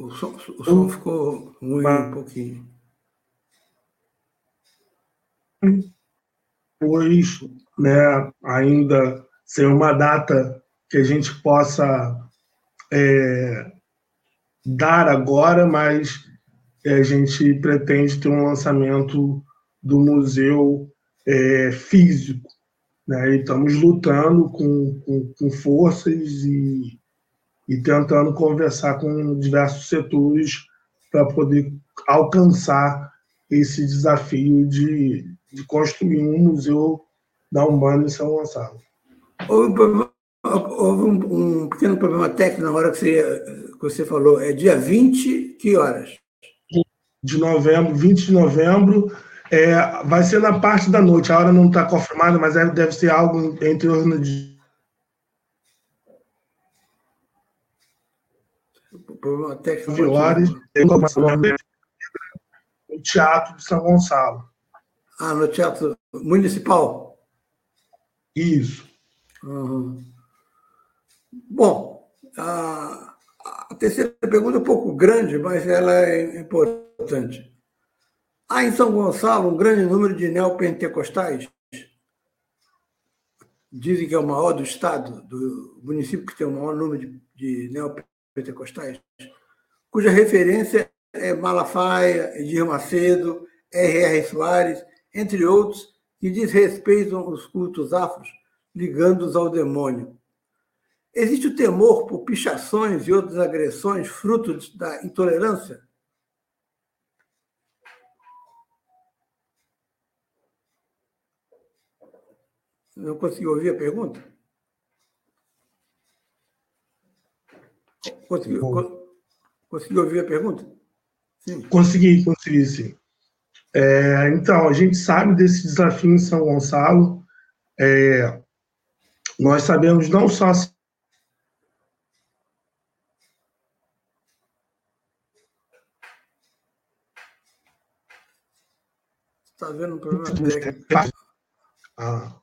O som, o som ficou ruim um pouquinho.
Pois, né, ainda sem uma data que a gente possa é, dar agora, mas a gente pretende ter um lançamento do museu é, físico. Né? E estamos lutando com, com, com forças e, e tentando conversar com diversos setores para poder alcançar esse desafio de, de construir um museu da Umbanda em São Gonçalo.
Houve um, problema, houve um, um pequeno problema técnico na hora que você, que você falou. É dia 20, que horas?
De novembro, 20 de novembro. É, vai ser na parte da noite. A hora não está confirmada, mas deve ser algo entre os de
problema técnico.
De horas, no Teatro de São Gonçalo.
Ah, no Teatro Municipal?
Isso.
Uhum. Bom, a, terceira pergunta é um pouco grande, mas ela é importante. Há em São Gonçalo um grande número de neopentecostais? Dizem que é o maior do estado, do município que tem o maior número de, de neopentecostais, cuja referência é Malafaia, Edir Macedo, R.R. Soares entre outros, que desrespeitam os cultos afros, ligando-os ao demônio. Existe o temor por pichações e outras agressões fruto da intolerância? Não consegui ouvir a pergunta? Conseguiu, conseguiu ouvir a pergunta?
Sim. Consegui, consegui, sim. É, então, a gente sabe desse desafio em São Gonçalo. É, nós sabemos não só
Está vendo um problema técnico?
Ah.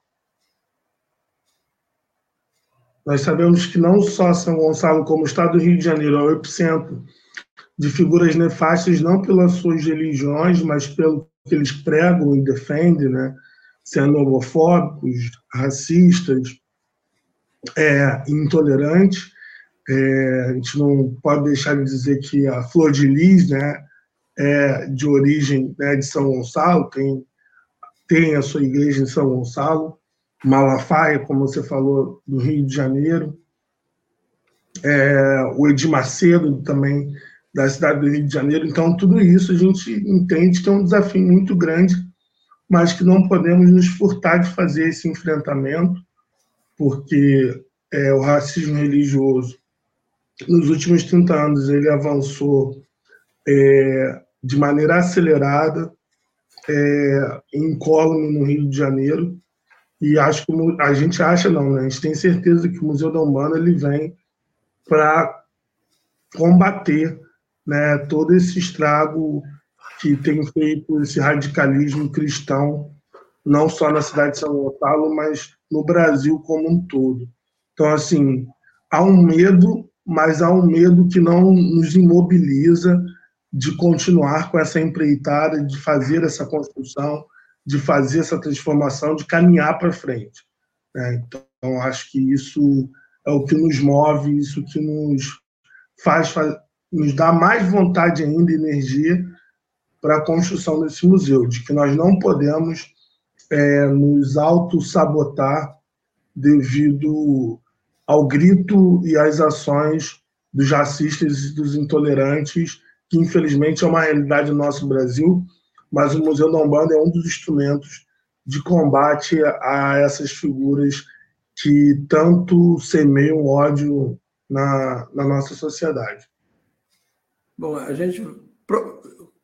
Nós sabemos que não só São Gonçalo, como o estado do Rio de Janeiro, é o epicentro de figuras nefastas, não pelas suas religiões, mas pelo que eles pregam e defendem, né? sendo homofóbicos, racistas, é, intolerantes. É, a gente não pode deixar de dizer que a Flor de Lis né, é de origem né, de São Gonçalo, tem, tem a sua igreja em São Gonçalo. Malafaia, como você falou, do Rio de Janeiro. É, o Edir Macedo, também da cidade do Rio de Janeiro. Então, tudo isso a gente entende que é um desafio muito grande, mas que não podemos nos furtar de fazer esse enfrentamento, porque é, o racismo religioso, nos últimos 30 anos, ele avançou é, de maneira acelerada, é, incólume no Rio de Janeiro, e acho que a gente acha não, né? A gente tem certeza que o Museu da Umbanda ele vem para combater, né, todo esse estrago que tem feito esse radicalismo cristão, não só na cidade de São Gonçalo, mas no Brasil como um todo. Então, assim, há um medo, mas há um medo que não nos imobiliza de continuar com essa empreitada, de fazer essa construção, de fazer essa transformação, de caminhar para frente. Né? Então, acho que isso é o que nos move, isso que nos faz, nos dá mais vontade ainda, energia para a construção desse museu, de que nós não podemos é, nos auto-sabotar devido ao grito e às ações dos racistas e dos intolerantes, que infelizmente é uma realidade no nosso Brasil, mas o Museu da Umbanda é um dos instrumentos de combate a essas figuras que tanto semeiam ódio na, na nossa sociedade.
Bom, a gente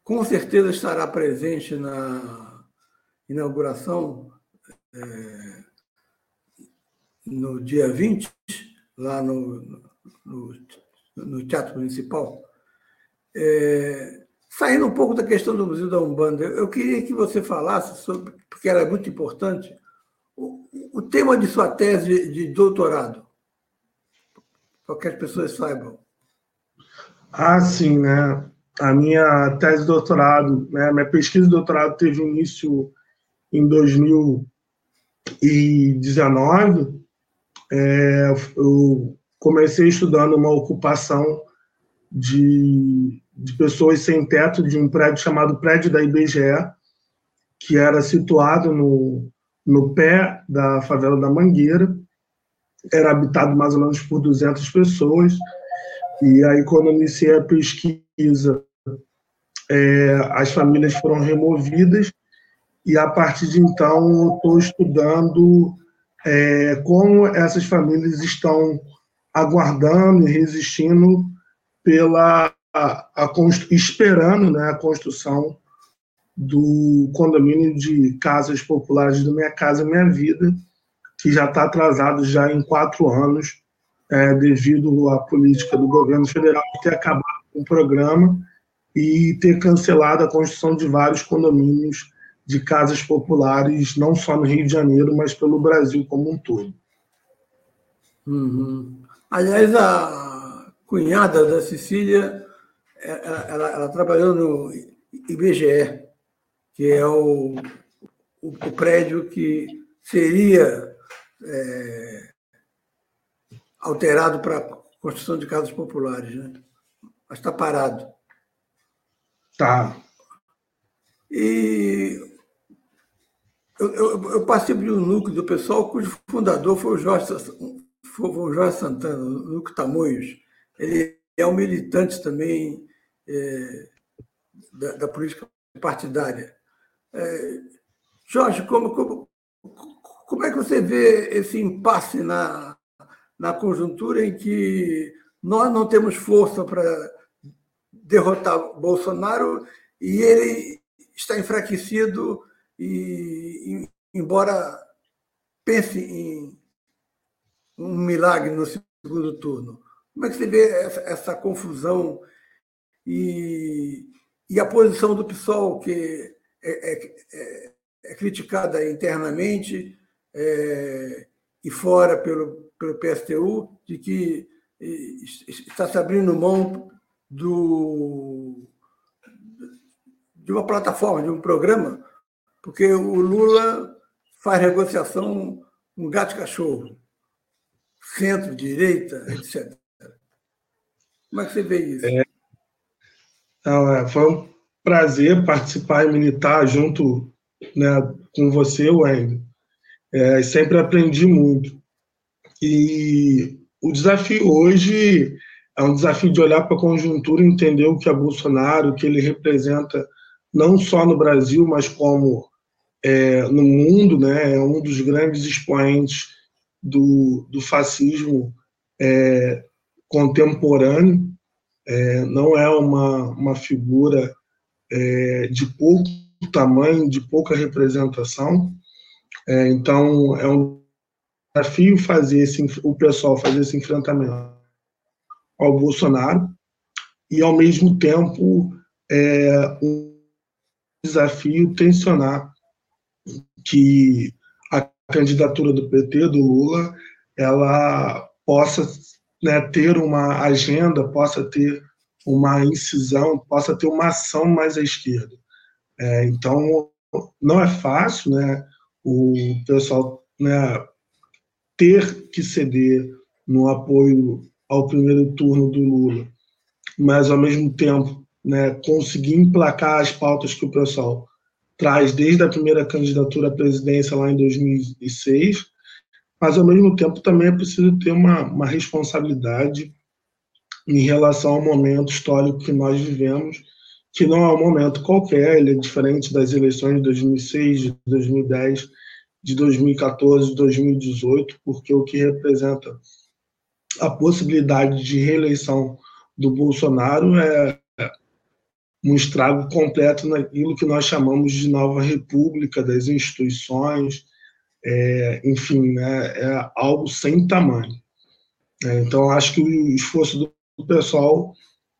com certeza estará presente na inauguração é, no dia 20, lá no, no, no Teatro Municipal. É, Saindo um pouco da questão do Museu da Umbanda, eu queria que você falasse sobre, porque era muito importante, o, o tema de sua tese de, doutorado, para que as pessoas saibam.
Ah, sim, né? A minha tese de doutorado, né? minha pesquisa de doutorado teve início em 2019. É, eu comecei estudando uma ocupação de de pessoas sem teto de um prédio chamado Prédio da IBGE, que era situado no, no pé da favela da Mangueira. Era habitado mais ou menos por 200 pessoas. E aí, quando iniciei a pesquisa, é, as famílias foram removidas e a partir de então estou estudando é, como essas famílias estão aguardando e resistindo pela a, a esperando né, a construção do condomínio de casas populares do Minha Casa Minha Vida, que já está atrasado já em quatro anos, é, devido à política do governo federal de ter acabado com o programa e ter cancelado a construção de vários condomínios de casas populares, não só no Rio de Janeiro, mas pelo Brasil como um todo.
Uhum. Aliás, a cunhada da Cecília ela, ela, ela trabalhou no IBGE, que é o, o, o prédio que seria é, alterado para a construção de casas populares, né? mas está parado.
Tá.
E eu, eu, eu, participo de um núcleo do pessoal cujo fundador foi o Jorge, foi o Jorge Santana, o núcleo Tamoios. Ele é um militante também é, da, da, política partidária. É, Jorge, como, como, como é que você vê esse impasse na, na conjuntura em que nós não temos força para derrotar Bolsonaro e ele está enfraquecido e, embora pense em um milagre no segundo turno. Como é que você vê essa, essa confusão e, e a posição do PSOL, que é, é, é, é criticada internamente, é, e fora pelo, pelo PSTU de que está se abrindo mão do, de uma plataforma, de um programa, porque o Lula faz negociação com gato cachorro, centro, direita, etc. Como é que você vê isso? É,
não, é, foi um prazer participar e militar junto né, com você, Wendel. É, sempre aprendi muito. E o desafio hoje é um desafio de olhar para a conjuntura e entender o que é Bolsonaro, o que ele representa, não só no Brasil, mas como é, no mundo, né? é um dos grandes expoentes do, do fascismo é, contemporâneo. É, não é uma, uma figura é, de pouco tamanho, de pouca representação. É, então, é um desafio fazer esse, o pessoal fazer esse enfrentamento ao Bolsonaro e, ao mesmo tempo, é um desafio tensionar que a candidatura do PT, do Lula, ela possa né, ter uma agenda, possa ter uma incisão, possa ter uma ação mais à esquerda. É, então, não é fácil né, o pessoal né, ter que ceder no apoio ao primeiro turno do Lula, mas, ao mesmo tempo, né, conseguir emplacar as pautas que o pessoal traz desde a primeira candidatura à presidência lá em 2006, mas, ao mesmo tempo, também é preciso ter uma, uma responsabilidade em relação ao momento histórico que nós vivemos, que não é um momento qualquer, ele é diferente das eleições de 2006, de 2010, de 2014, de 2018, porque o que representa a possibilidade de reeleição do Bolsonaro é um estrago completo naquilo que nós chamamos de nova república das instituições, é, enfim, né, é algo sem tamanho. É, então, acho que o esforço do pessoal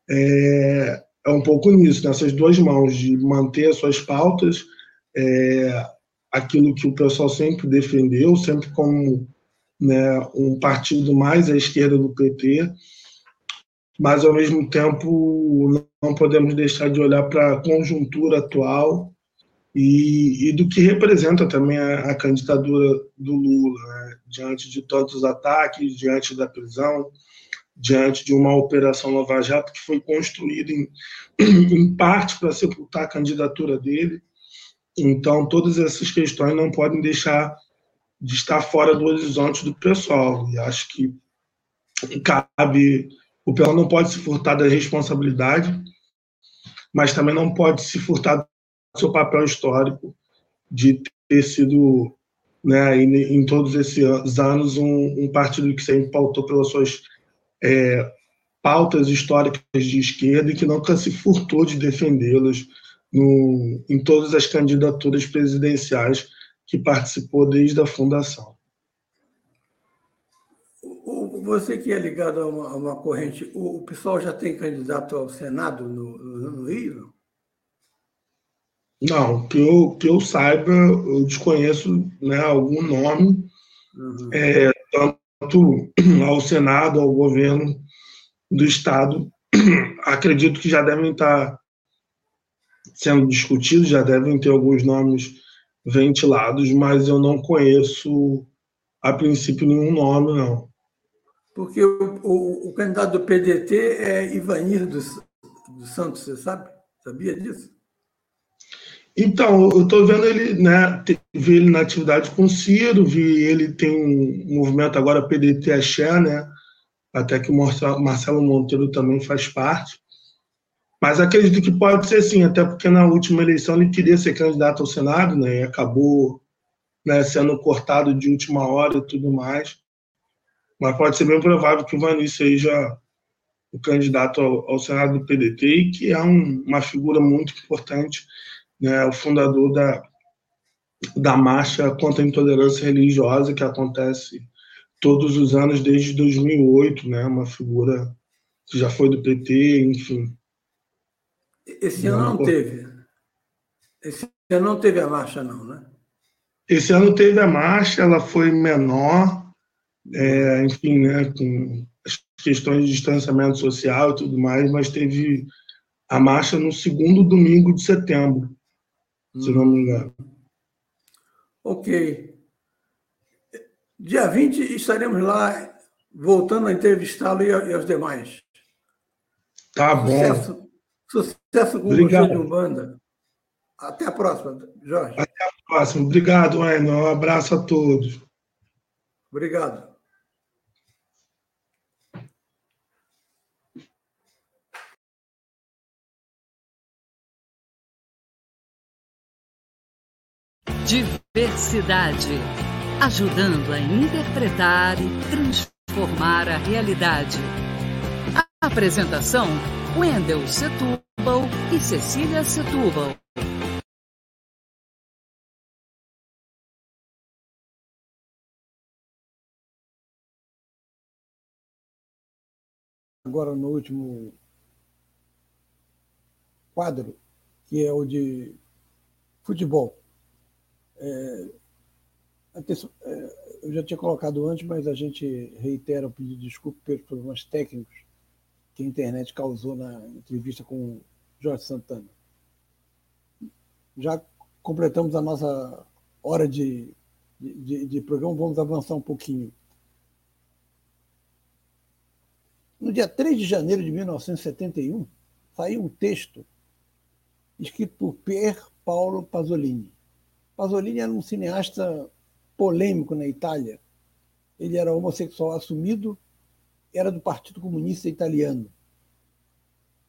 é, é um pouco nisso, nessas duas mãos, de manter as suas pautas, é, aquilo que o pessoal sempre defendeu, sempre como né, um partido mais à esquerda do PT, mas ao mesmo tempo não podemos deixar de olhar para a conjuntura atual e, e, do que representa também a, a candidatura do Lula, né, diante de todos os ataques, diante da prisão, diante de uma operação Lava Jato que foi construída em, (clears throat) em parte para sepultar a candidatura dele. Então, todas essas questões não podem deixar de estar fora do horizonte do pessoal. E acho que cabe. O pessoal não pode se furtar da responsabilidade, mas também não pode se furtar seu papel histórico de ter sido, né, em, em todos esses anos, um, um partido que sempre pautou pelas suas é, pautas históricas de esquerda e que nunca se furtou de defendê-las em todas as candidaturas presidenciais que participou desde a fundação.
Você que é ligado a uma, a uma corrente, o, pessoal já tem candidato ao Senado no, no, no Rio?
Não, que eu, que eu saiba, eu desconheço né, algum nome, uhum. é, tanto (clears throat) ao Senado, ao governo do Estado, (clears throat) acredito que já devem estar sendo discutidos, já devem ter alguns nomes ventilados, mas eu não conheço, a princípio, nenhum nome, não.
Porque o, o, o candidato do PDT é Ivanir dos, dos Santos, você sabe? Sabia disso?
Então, eu estou vendo ele, né, vi ele na atividade com o Ciro, vi ele tem um movimento agora PDT Axé, né, até que o Marcelo Monteiro também faz parte. Mas acredito que pode ser sim, até porque na última eleição ele queria ser candidato ao Senado, né, e acabou né, sendo cortado de última hora e tudo mais. Mas pode ser bem provável que o Vani seja o candidato ao, ao Senado do PDT e que é um, uma figura muito importante né, o fundador da, da marcha contra a intolerância religiosa que acontece todos os anos desde 2008, né, uma figura que já foi do PT, enfim.
Esse ano não teve. Esse ano não teve a marcha, não, né?
Esse ano teve a marcha, ela foi menor, é, enfim, né, com as questões de distanciamento social e tudo mais, mas teve a marcha no segundo domingo de setembro. Se não me engano.
Ok. Dia 20 estaremos lá voltando a entrevistá-lo e, aos demais.
Tá bom.
Sucesso, sucesso com Obrigado. você de Umbanda. Até a próxima, Jorge.
Até a próxima. Obrigado, Wendel. Um abraço a todos.
Obrigado.
Diversidade. Ajudando a interpretar e transformar a realidade. A apresentação: Wendel Setúbal e Cecília Setúbal.
Agora no último quadro, que é o de futebol. É, é, eu já tinha colocado antes, mas a gente reitera o pedido de desculpa pelos problemas técnicos que a internet causou na entrevista com Jorge Santana. Já completamos a nossa hora de, de, de programa, vamos avançar um pouquinho. No dia 3 de janeiro de 1971, saiu um texto escrito por Pier Paolo Pasolini Pasolini era um cineasta polêmico na Itália. Ele era homossexual assumido, era do Partido Comunista Italiano.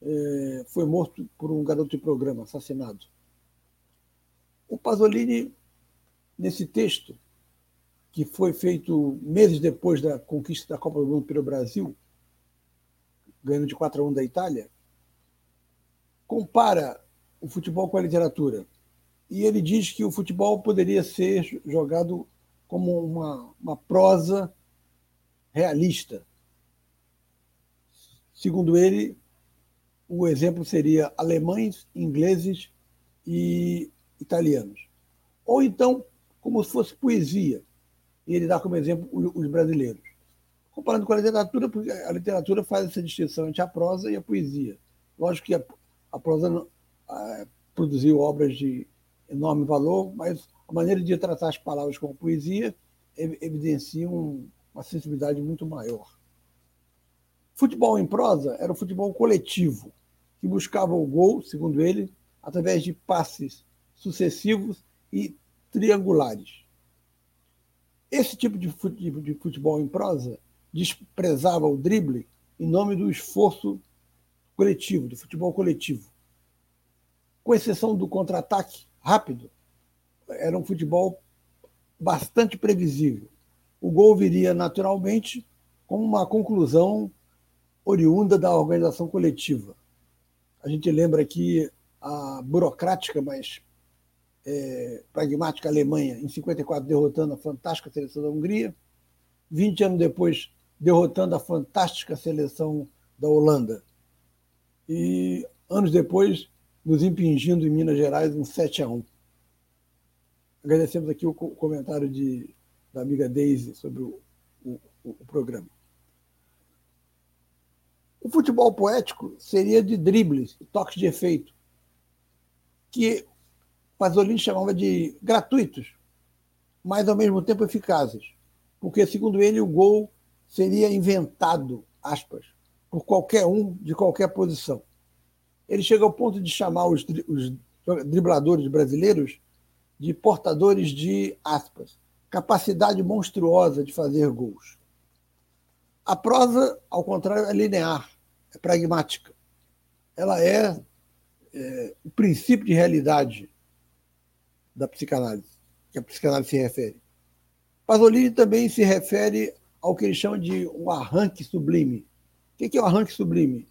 É, foi morto por um garoto de programa, assassinado. O Pasolini, nesse texto, que foi feito meses depois da conquista da Copa do Mundo pelo Brasil, ganhando de 4 a 1 da Itália, compara o futebol com a literatura e ele diz que o futebol poderia ser jogado como uma, uma prosa realista. Segundo ele, o exemplo seria alemães, ingleses e italianos. Ou então, como se fosse poesia. E ele dá como exemplo os brasileiros. Comparando com a literatura, porque a literatura faz essa distinção entre a prosa e a poesia. Lógico que a, a prosa a, produziu obras de enorme valor, mas a maneira de tratar as palavras como poesia evidencia uma sensibilidade muito maior. Futebol em prosa era o futebol coletivo, que buscava o gol, segundo ele, através de passes sucessivos e triangulares. Esse tipo de futebol em prosa desprezava o drible em nome do esforço coletivo, do futebol coletivo. Com exceção do contra-ataque, rápido. Era um futebol bastante previsível. O gol viria naturalmente como uma conclusão oriunda da organização coletiva. A gente lembra aqui a burocrática, mas é, pragmática Alemanha, em 54, derrotando a fantástica seleção da Hungria. 20 anos depois, derrotando a fantástica seleção da Holanda. E anos depois, nos impingindo em Minas Gerais um 7 a 1. Agradecemos aqui o comentário de, da amiga Daisy sobre o, o, o programa. O futebol poético seria de dribles, toques de efeito, que Pasolini chamava de gratuitos, mas ao mesmo tempo eficazes, porque, segundo ele, o gol seria inventado, aspas, por qualquer um de qualquer posição ele chega ao ponto de chamar os, os dribladores brasileiros de portadores de aspas, capacidade monstruosa de fazer gols. A prosa, ao contrário, é linear, é pragmática. Ela é, é o princípio de realidade da psicanálise, que a psicanálise se refere. Pasolini também se refere ao que ele chama de um arranque sublime. O que é o arranque sublime?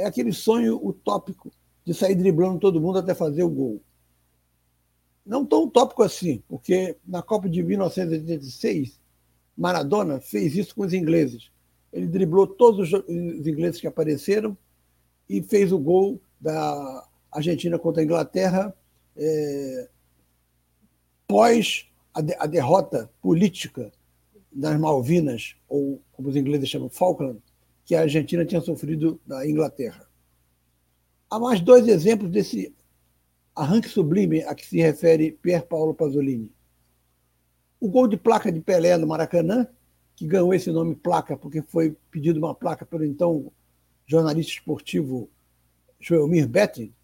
É aquele sonho utópico de sair driblando todo mundo até fazer o gol. Não tão utópico assim, porque na Copa de 1986, Maradona fez isso com os ingleses. Ele driblou todos os ingleses que apareceram e fez o gol da Argentina contra a Inglaterra é, pós a, de, a derrota política nas Malvinas, ou como os ingleses chamam Falkland, que a Argentina tinha sofrido da Inglaterra. Há mais dois exemplos desse arranque sublime a que se refere Pier Paolo Pasolini. O gol de placa de Pelé no Maracanã, que ganhou esse nome placa porque foi pedido uma placa pelo então jornalista esportivo Joelmir Betting,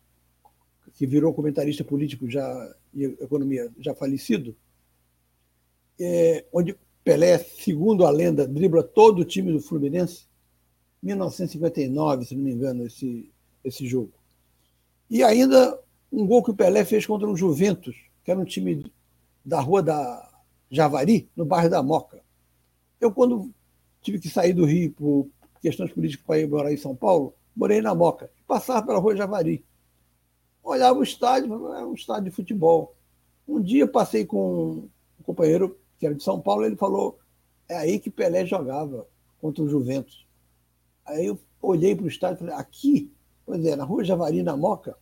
que virou comentarista político já e economia já falecido, é, onde Pelé, segundo a lenda, dribla todo o time do Fluminense, 1959, se não me engano, esse, esse jogo. E ainda um gol que o Pelé fez contra o Juventus, que era um time da rua da Javari, no bairro da Moca. Eu, quando tive que sair do Rio por questões políticas para ir morar em São Paulo, morei na Moca. Passava pela rua Javari. Olhava o estádio, era um estádio de futebol. Um dia passei com um companheiro que era de São Paulo, ele falou: é aí que Pelé jogava contra o Juventus. Aí eu olhei para o estádio e falei: aqui? Pois é, na rua Javari, na Moca,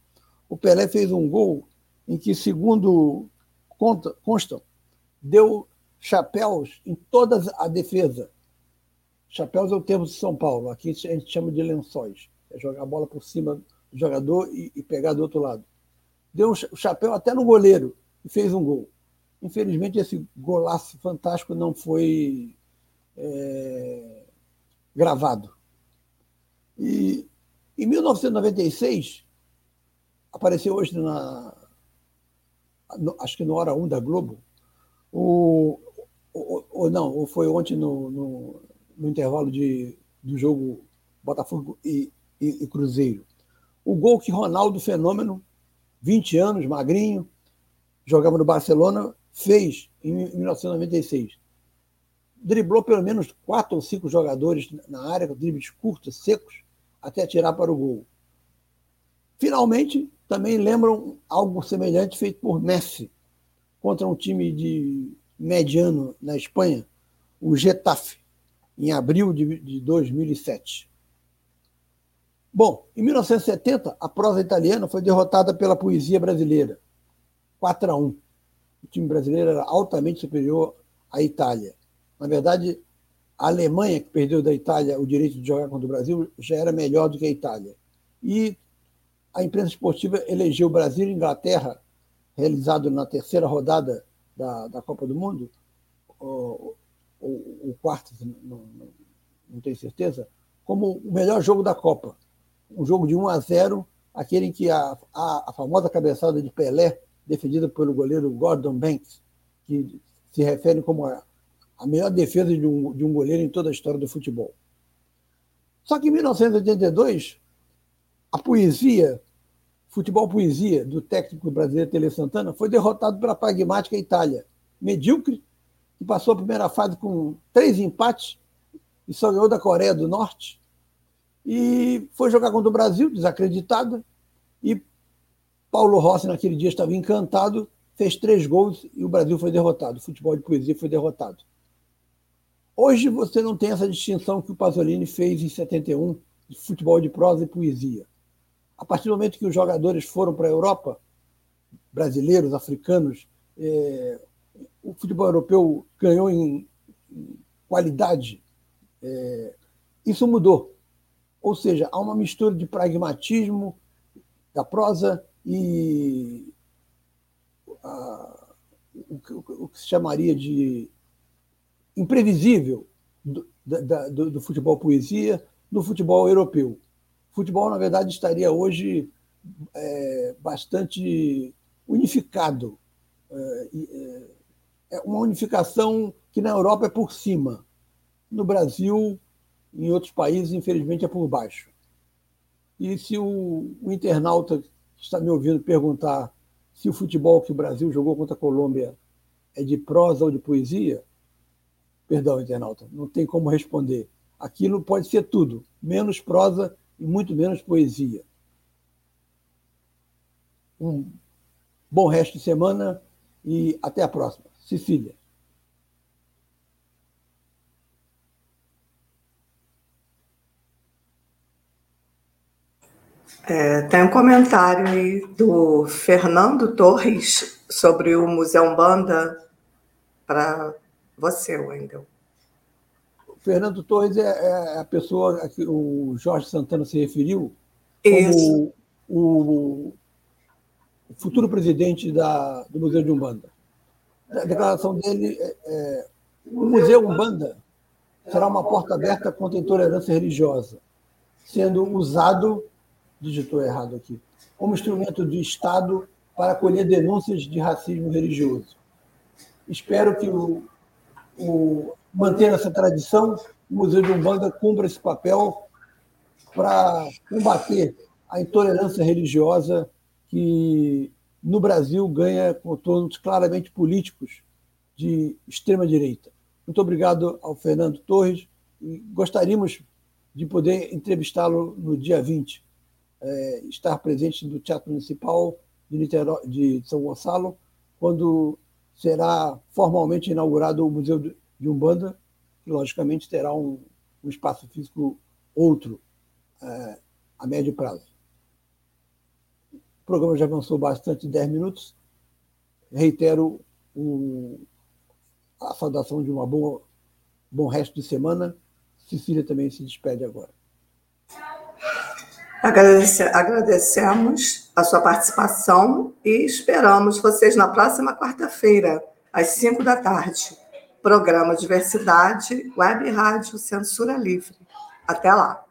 o Pelé fez um gol em que, segundo conta, constam, deu chapéus em toda a defesa. Chapéus é o termo de São Paulo, aqui a gente chama de lençóis. É jogar a bola por cima do jogador e, e pegar do outro lado. Deu o chapéu até no goleiro e fez um gol. Infelizmente, esse golaço fantástico não foi é, gravado. E em 1996, apareceu hoje na. Acho que no Hora 1 da Globo, o, ou não, ou foi ontem no, no, no, intervalo de, do jogo Botafogo e, e, e Cruzeiro. O gol que Ronaldo Fenômeno, 20 anos, magrinho, jogava no Barcelona, fez em 1996. Driblou pelo menos quatro ou cinco jogadores na área, dribles curtos, secos, até tirar para o gol. Finalmente, também lembram algo semelhante feito por Messi contra um time de mediano na Espanha, o Getafe, em abril de, de 2007. Bom, em 1970, a prosa italiana foi derrotada pela poesia brasileira, 4 a 1. O time brasileiro era altamente superior à Itália. Na verdade, a Alemanha, que perdeu da Itália o direito de jogar contra o Brasil, já era melhor do que a Itália. E a imprensa esportiva elegeu o Brasil e Inglaterra, realizado na terceira rodada da, da Copa do Mundo, o, o, o quarto, não, não, não tenho certeza, como o melhor jogo da Copa. Um jogo de 1 a 0, aquele em que a, a, a famosa cabeçada de Pelé, defendida pelo goleiro Gordon Banks, que se refere como a, a melhor defesa de um, de um goleiro em toda a história do futebol. Só que em 1982, a poesia, futebol poesia do técnico brasileiro Tele Santana foi derrotado pela pragmática Itália, medíocre, que passou a primeira fase com três empates e só ganhou da Coreia do Norte. E foi jogar contra o Brasil, desacreditado, e Paulo Rossi, naquele dia, estava encantado, fez três gols e o Brasil foi derrotado. O futebol de poesia foi derrotado. Hoje você não tem essa distinção que o Pasolini fez em 71 de futebol de prosa e poesia. A partir do momento que os jogadores foram para a Europa, brasileiros, africanos, é, o futebol europeu ganhou em, em qualidade. É, isso mudou. Ou seja, há uma mistura de pragmatismo da prosa e a, o, o, o, que se chamaria de imprevisível do, do, do futebol poesia no futebol europeu futebol, na verdade, estaria hoje é, bastante unificado. É, é, uma unificação que na Europa é por cima. No Brasil, em outros países, infelizmente, é por baixo. E se o, o internauta que está me ouvindo perguntar se o futebol que o Brasil jogou contra a Colômbia é de prosa ou de poesia, perdão, internauta, não tem como responder. Aquilo pode ser tudo, menos prosa e muito menos poesia. Um bom resto de semana e até a próxima. Cecília.
É, tem um comentário aí do Fernando Torres sobre o Museu Banda para você, Wendel.
Fernando Torres é, é, a pessoa a que o Jorge Santana se referiu como o, o, futuro presidente da, do Museu de Umbanda. A declaração dele é, é o Museu Umbanda será uma porta aberta contra a intolerância religiosa, sendo usado, digitou errado aqui, como instrumento de Estado para acolher denúncias de racismo religioso. Espero que o, o manter essa tradição, o Museu de Umbanda cumpra esse papel para combater a intolerância religiosa que no Brasil ganha contornos claramente políticos de extrema direita. Muito obrigado ao Fernando Torres e gostaríamos de poder entrevistá-lo no dia 20, é, estar presente no Teatro Municipal de, Niterói, de São Gonçalo, quando será formalmente inaugurado o Museu de Umbanda, que logicamente terá um, um espaço físico outro é, a médio prazo. O programa já avançou bastante 10 minutos. Reitero o, a saudação de boa bom resto de semana. Cecília também se despede agora.
Agradece, agradecemos a sua participação e esperamos vocês na próxima quarta-feira, às 5 da tarde. Programa Diversidade, Web Rádio Censura Livre. Até lá.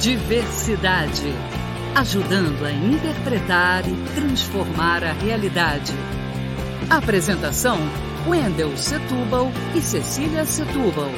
Diversidade ajudando a interpretar e transformar a realidade. Apresentação: Wendel Setúbal e Cecília Setúbal.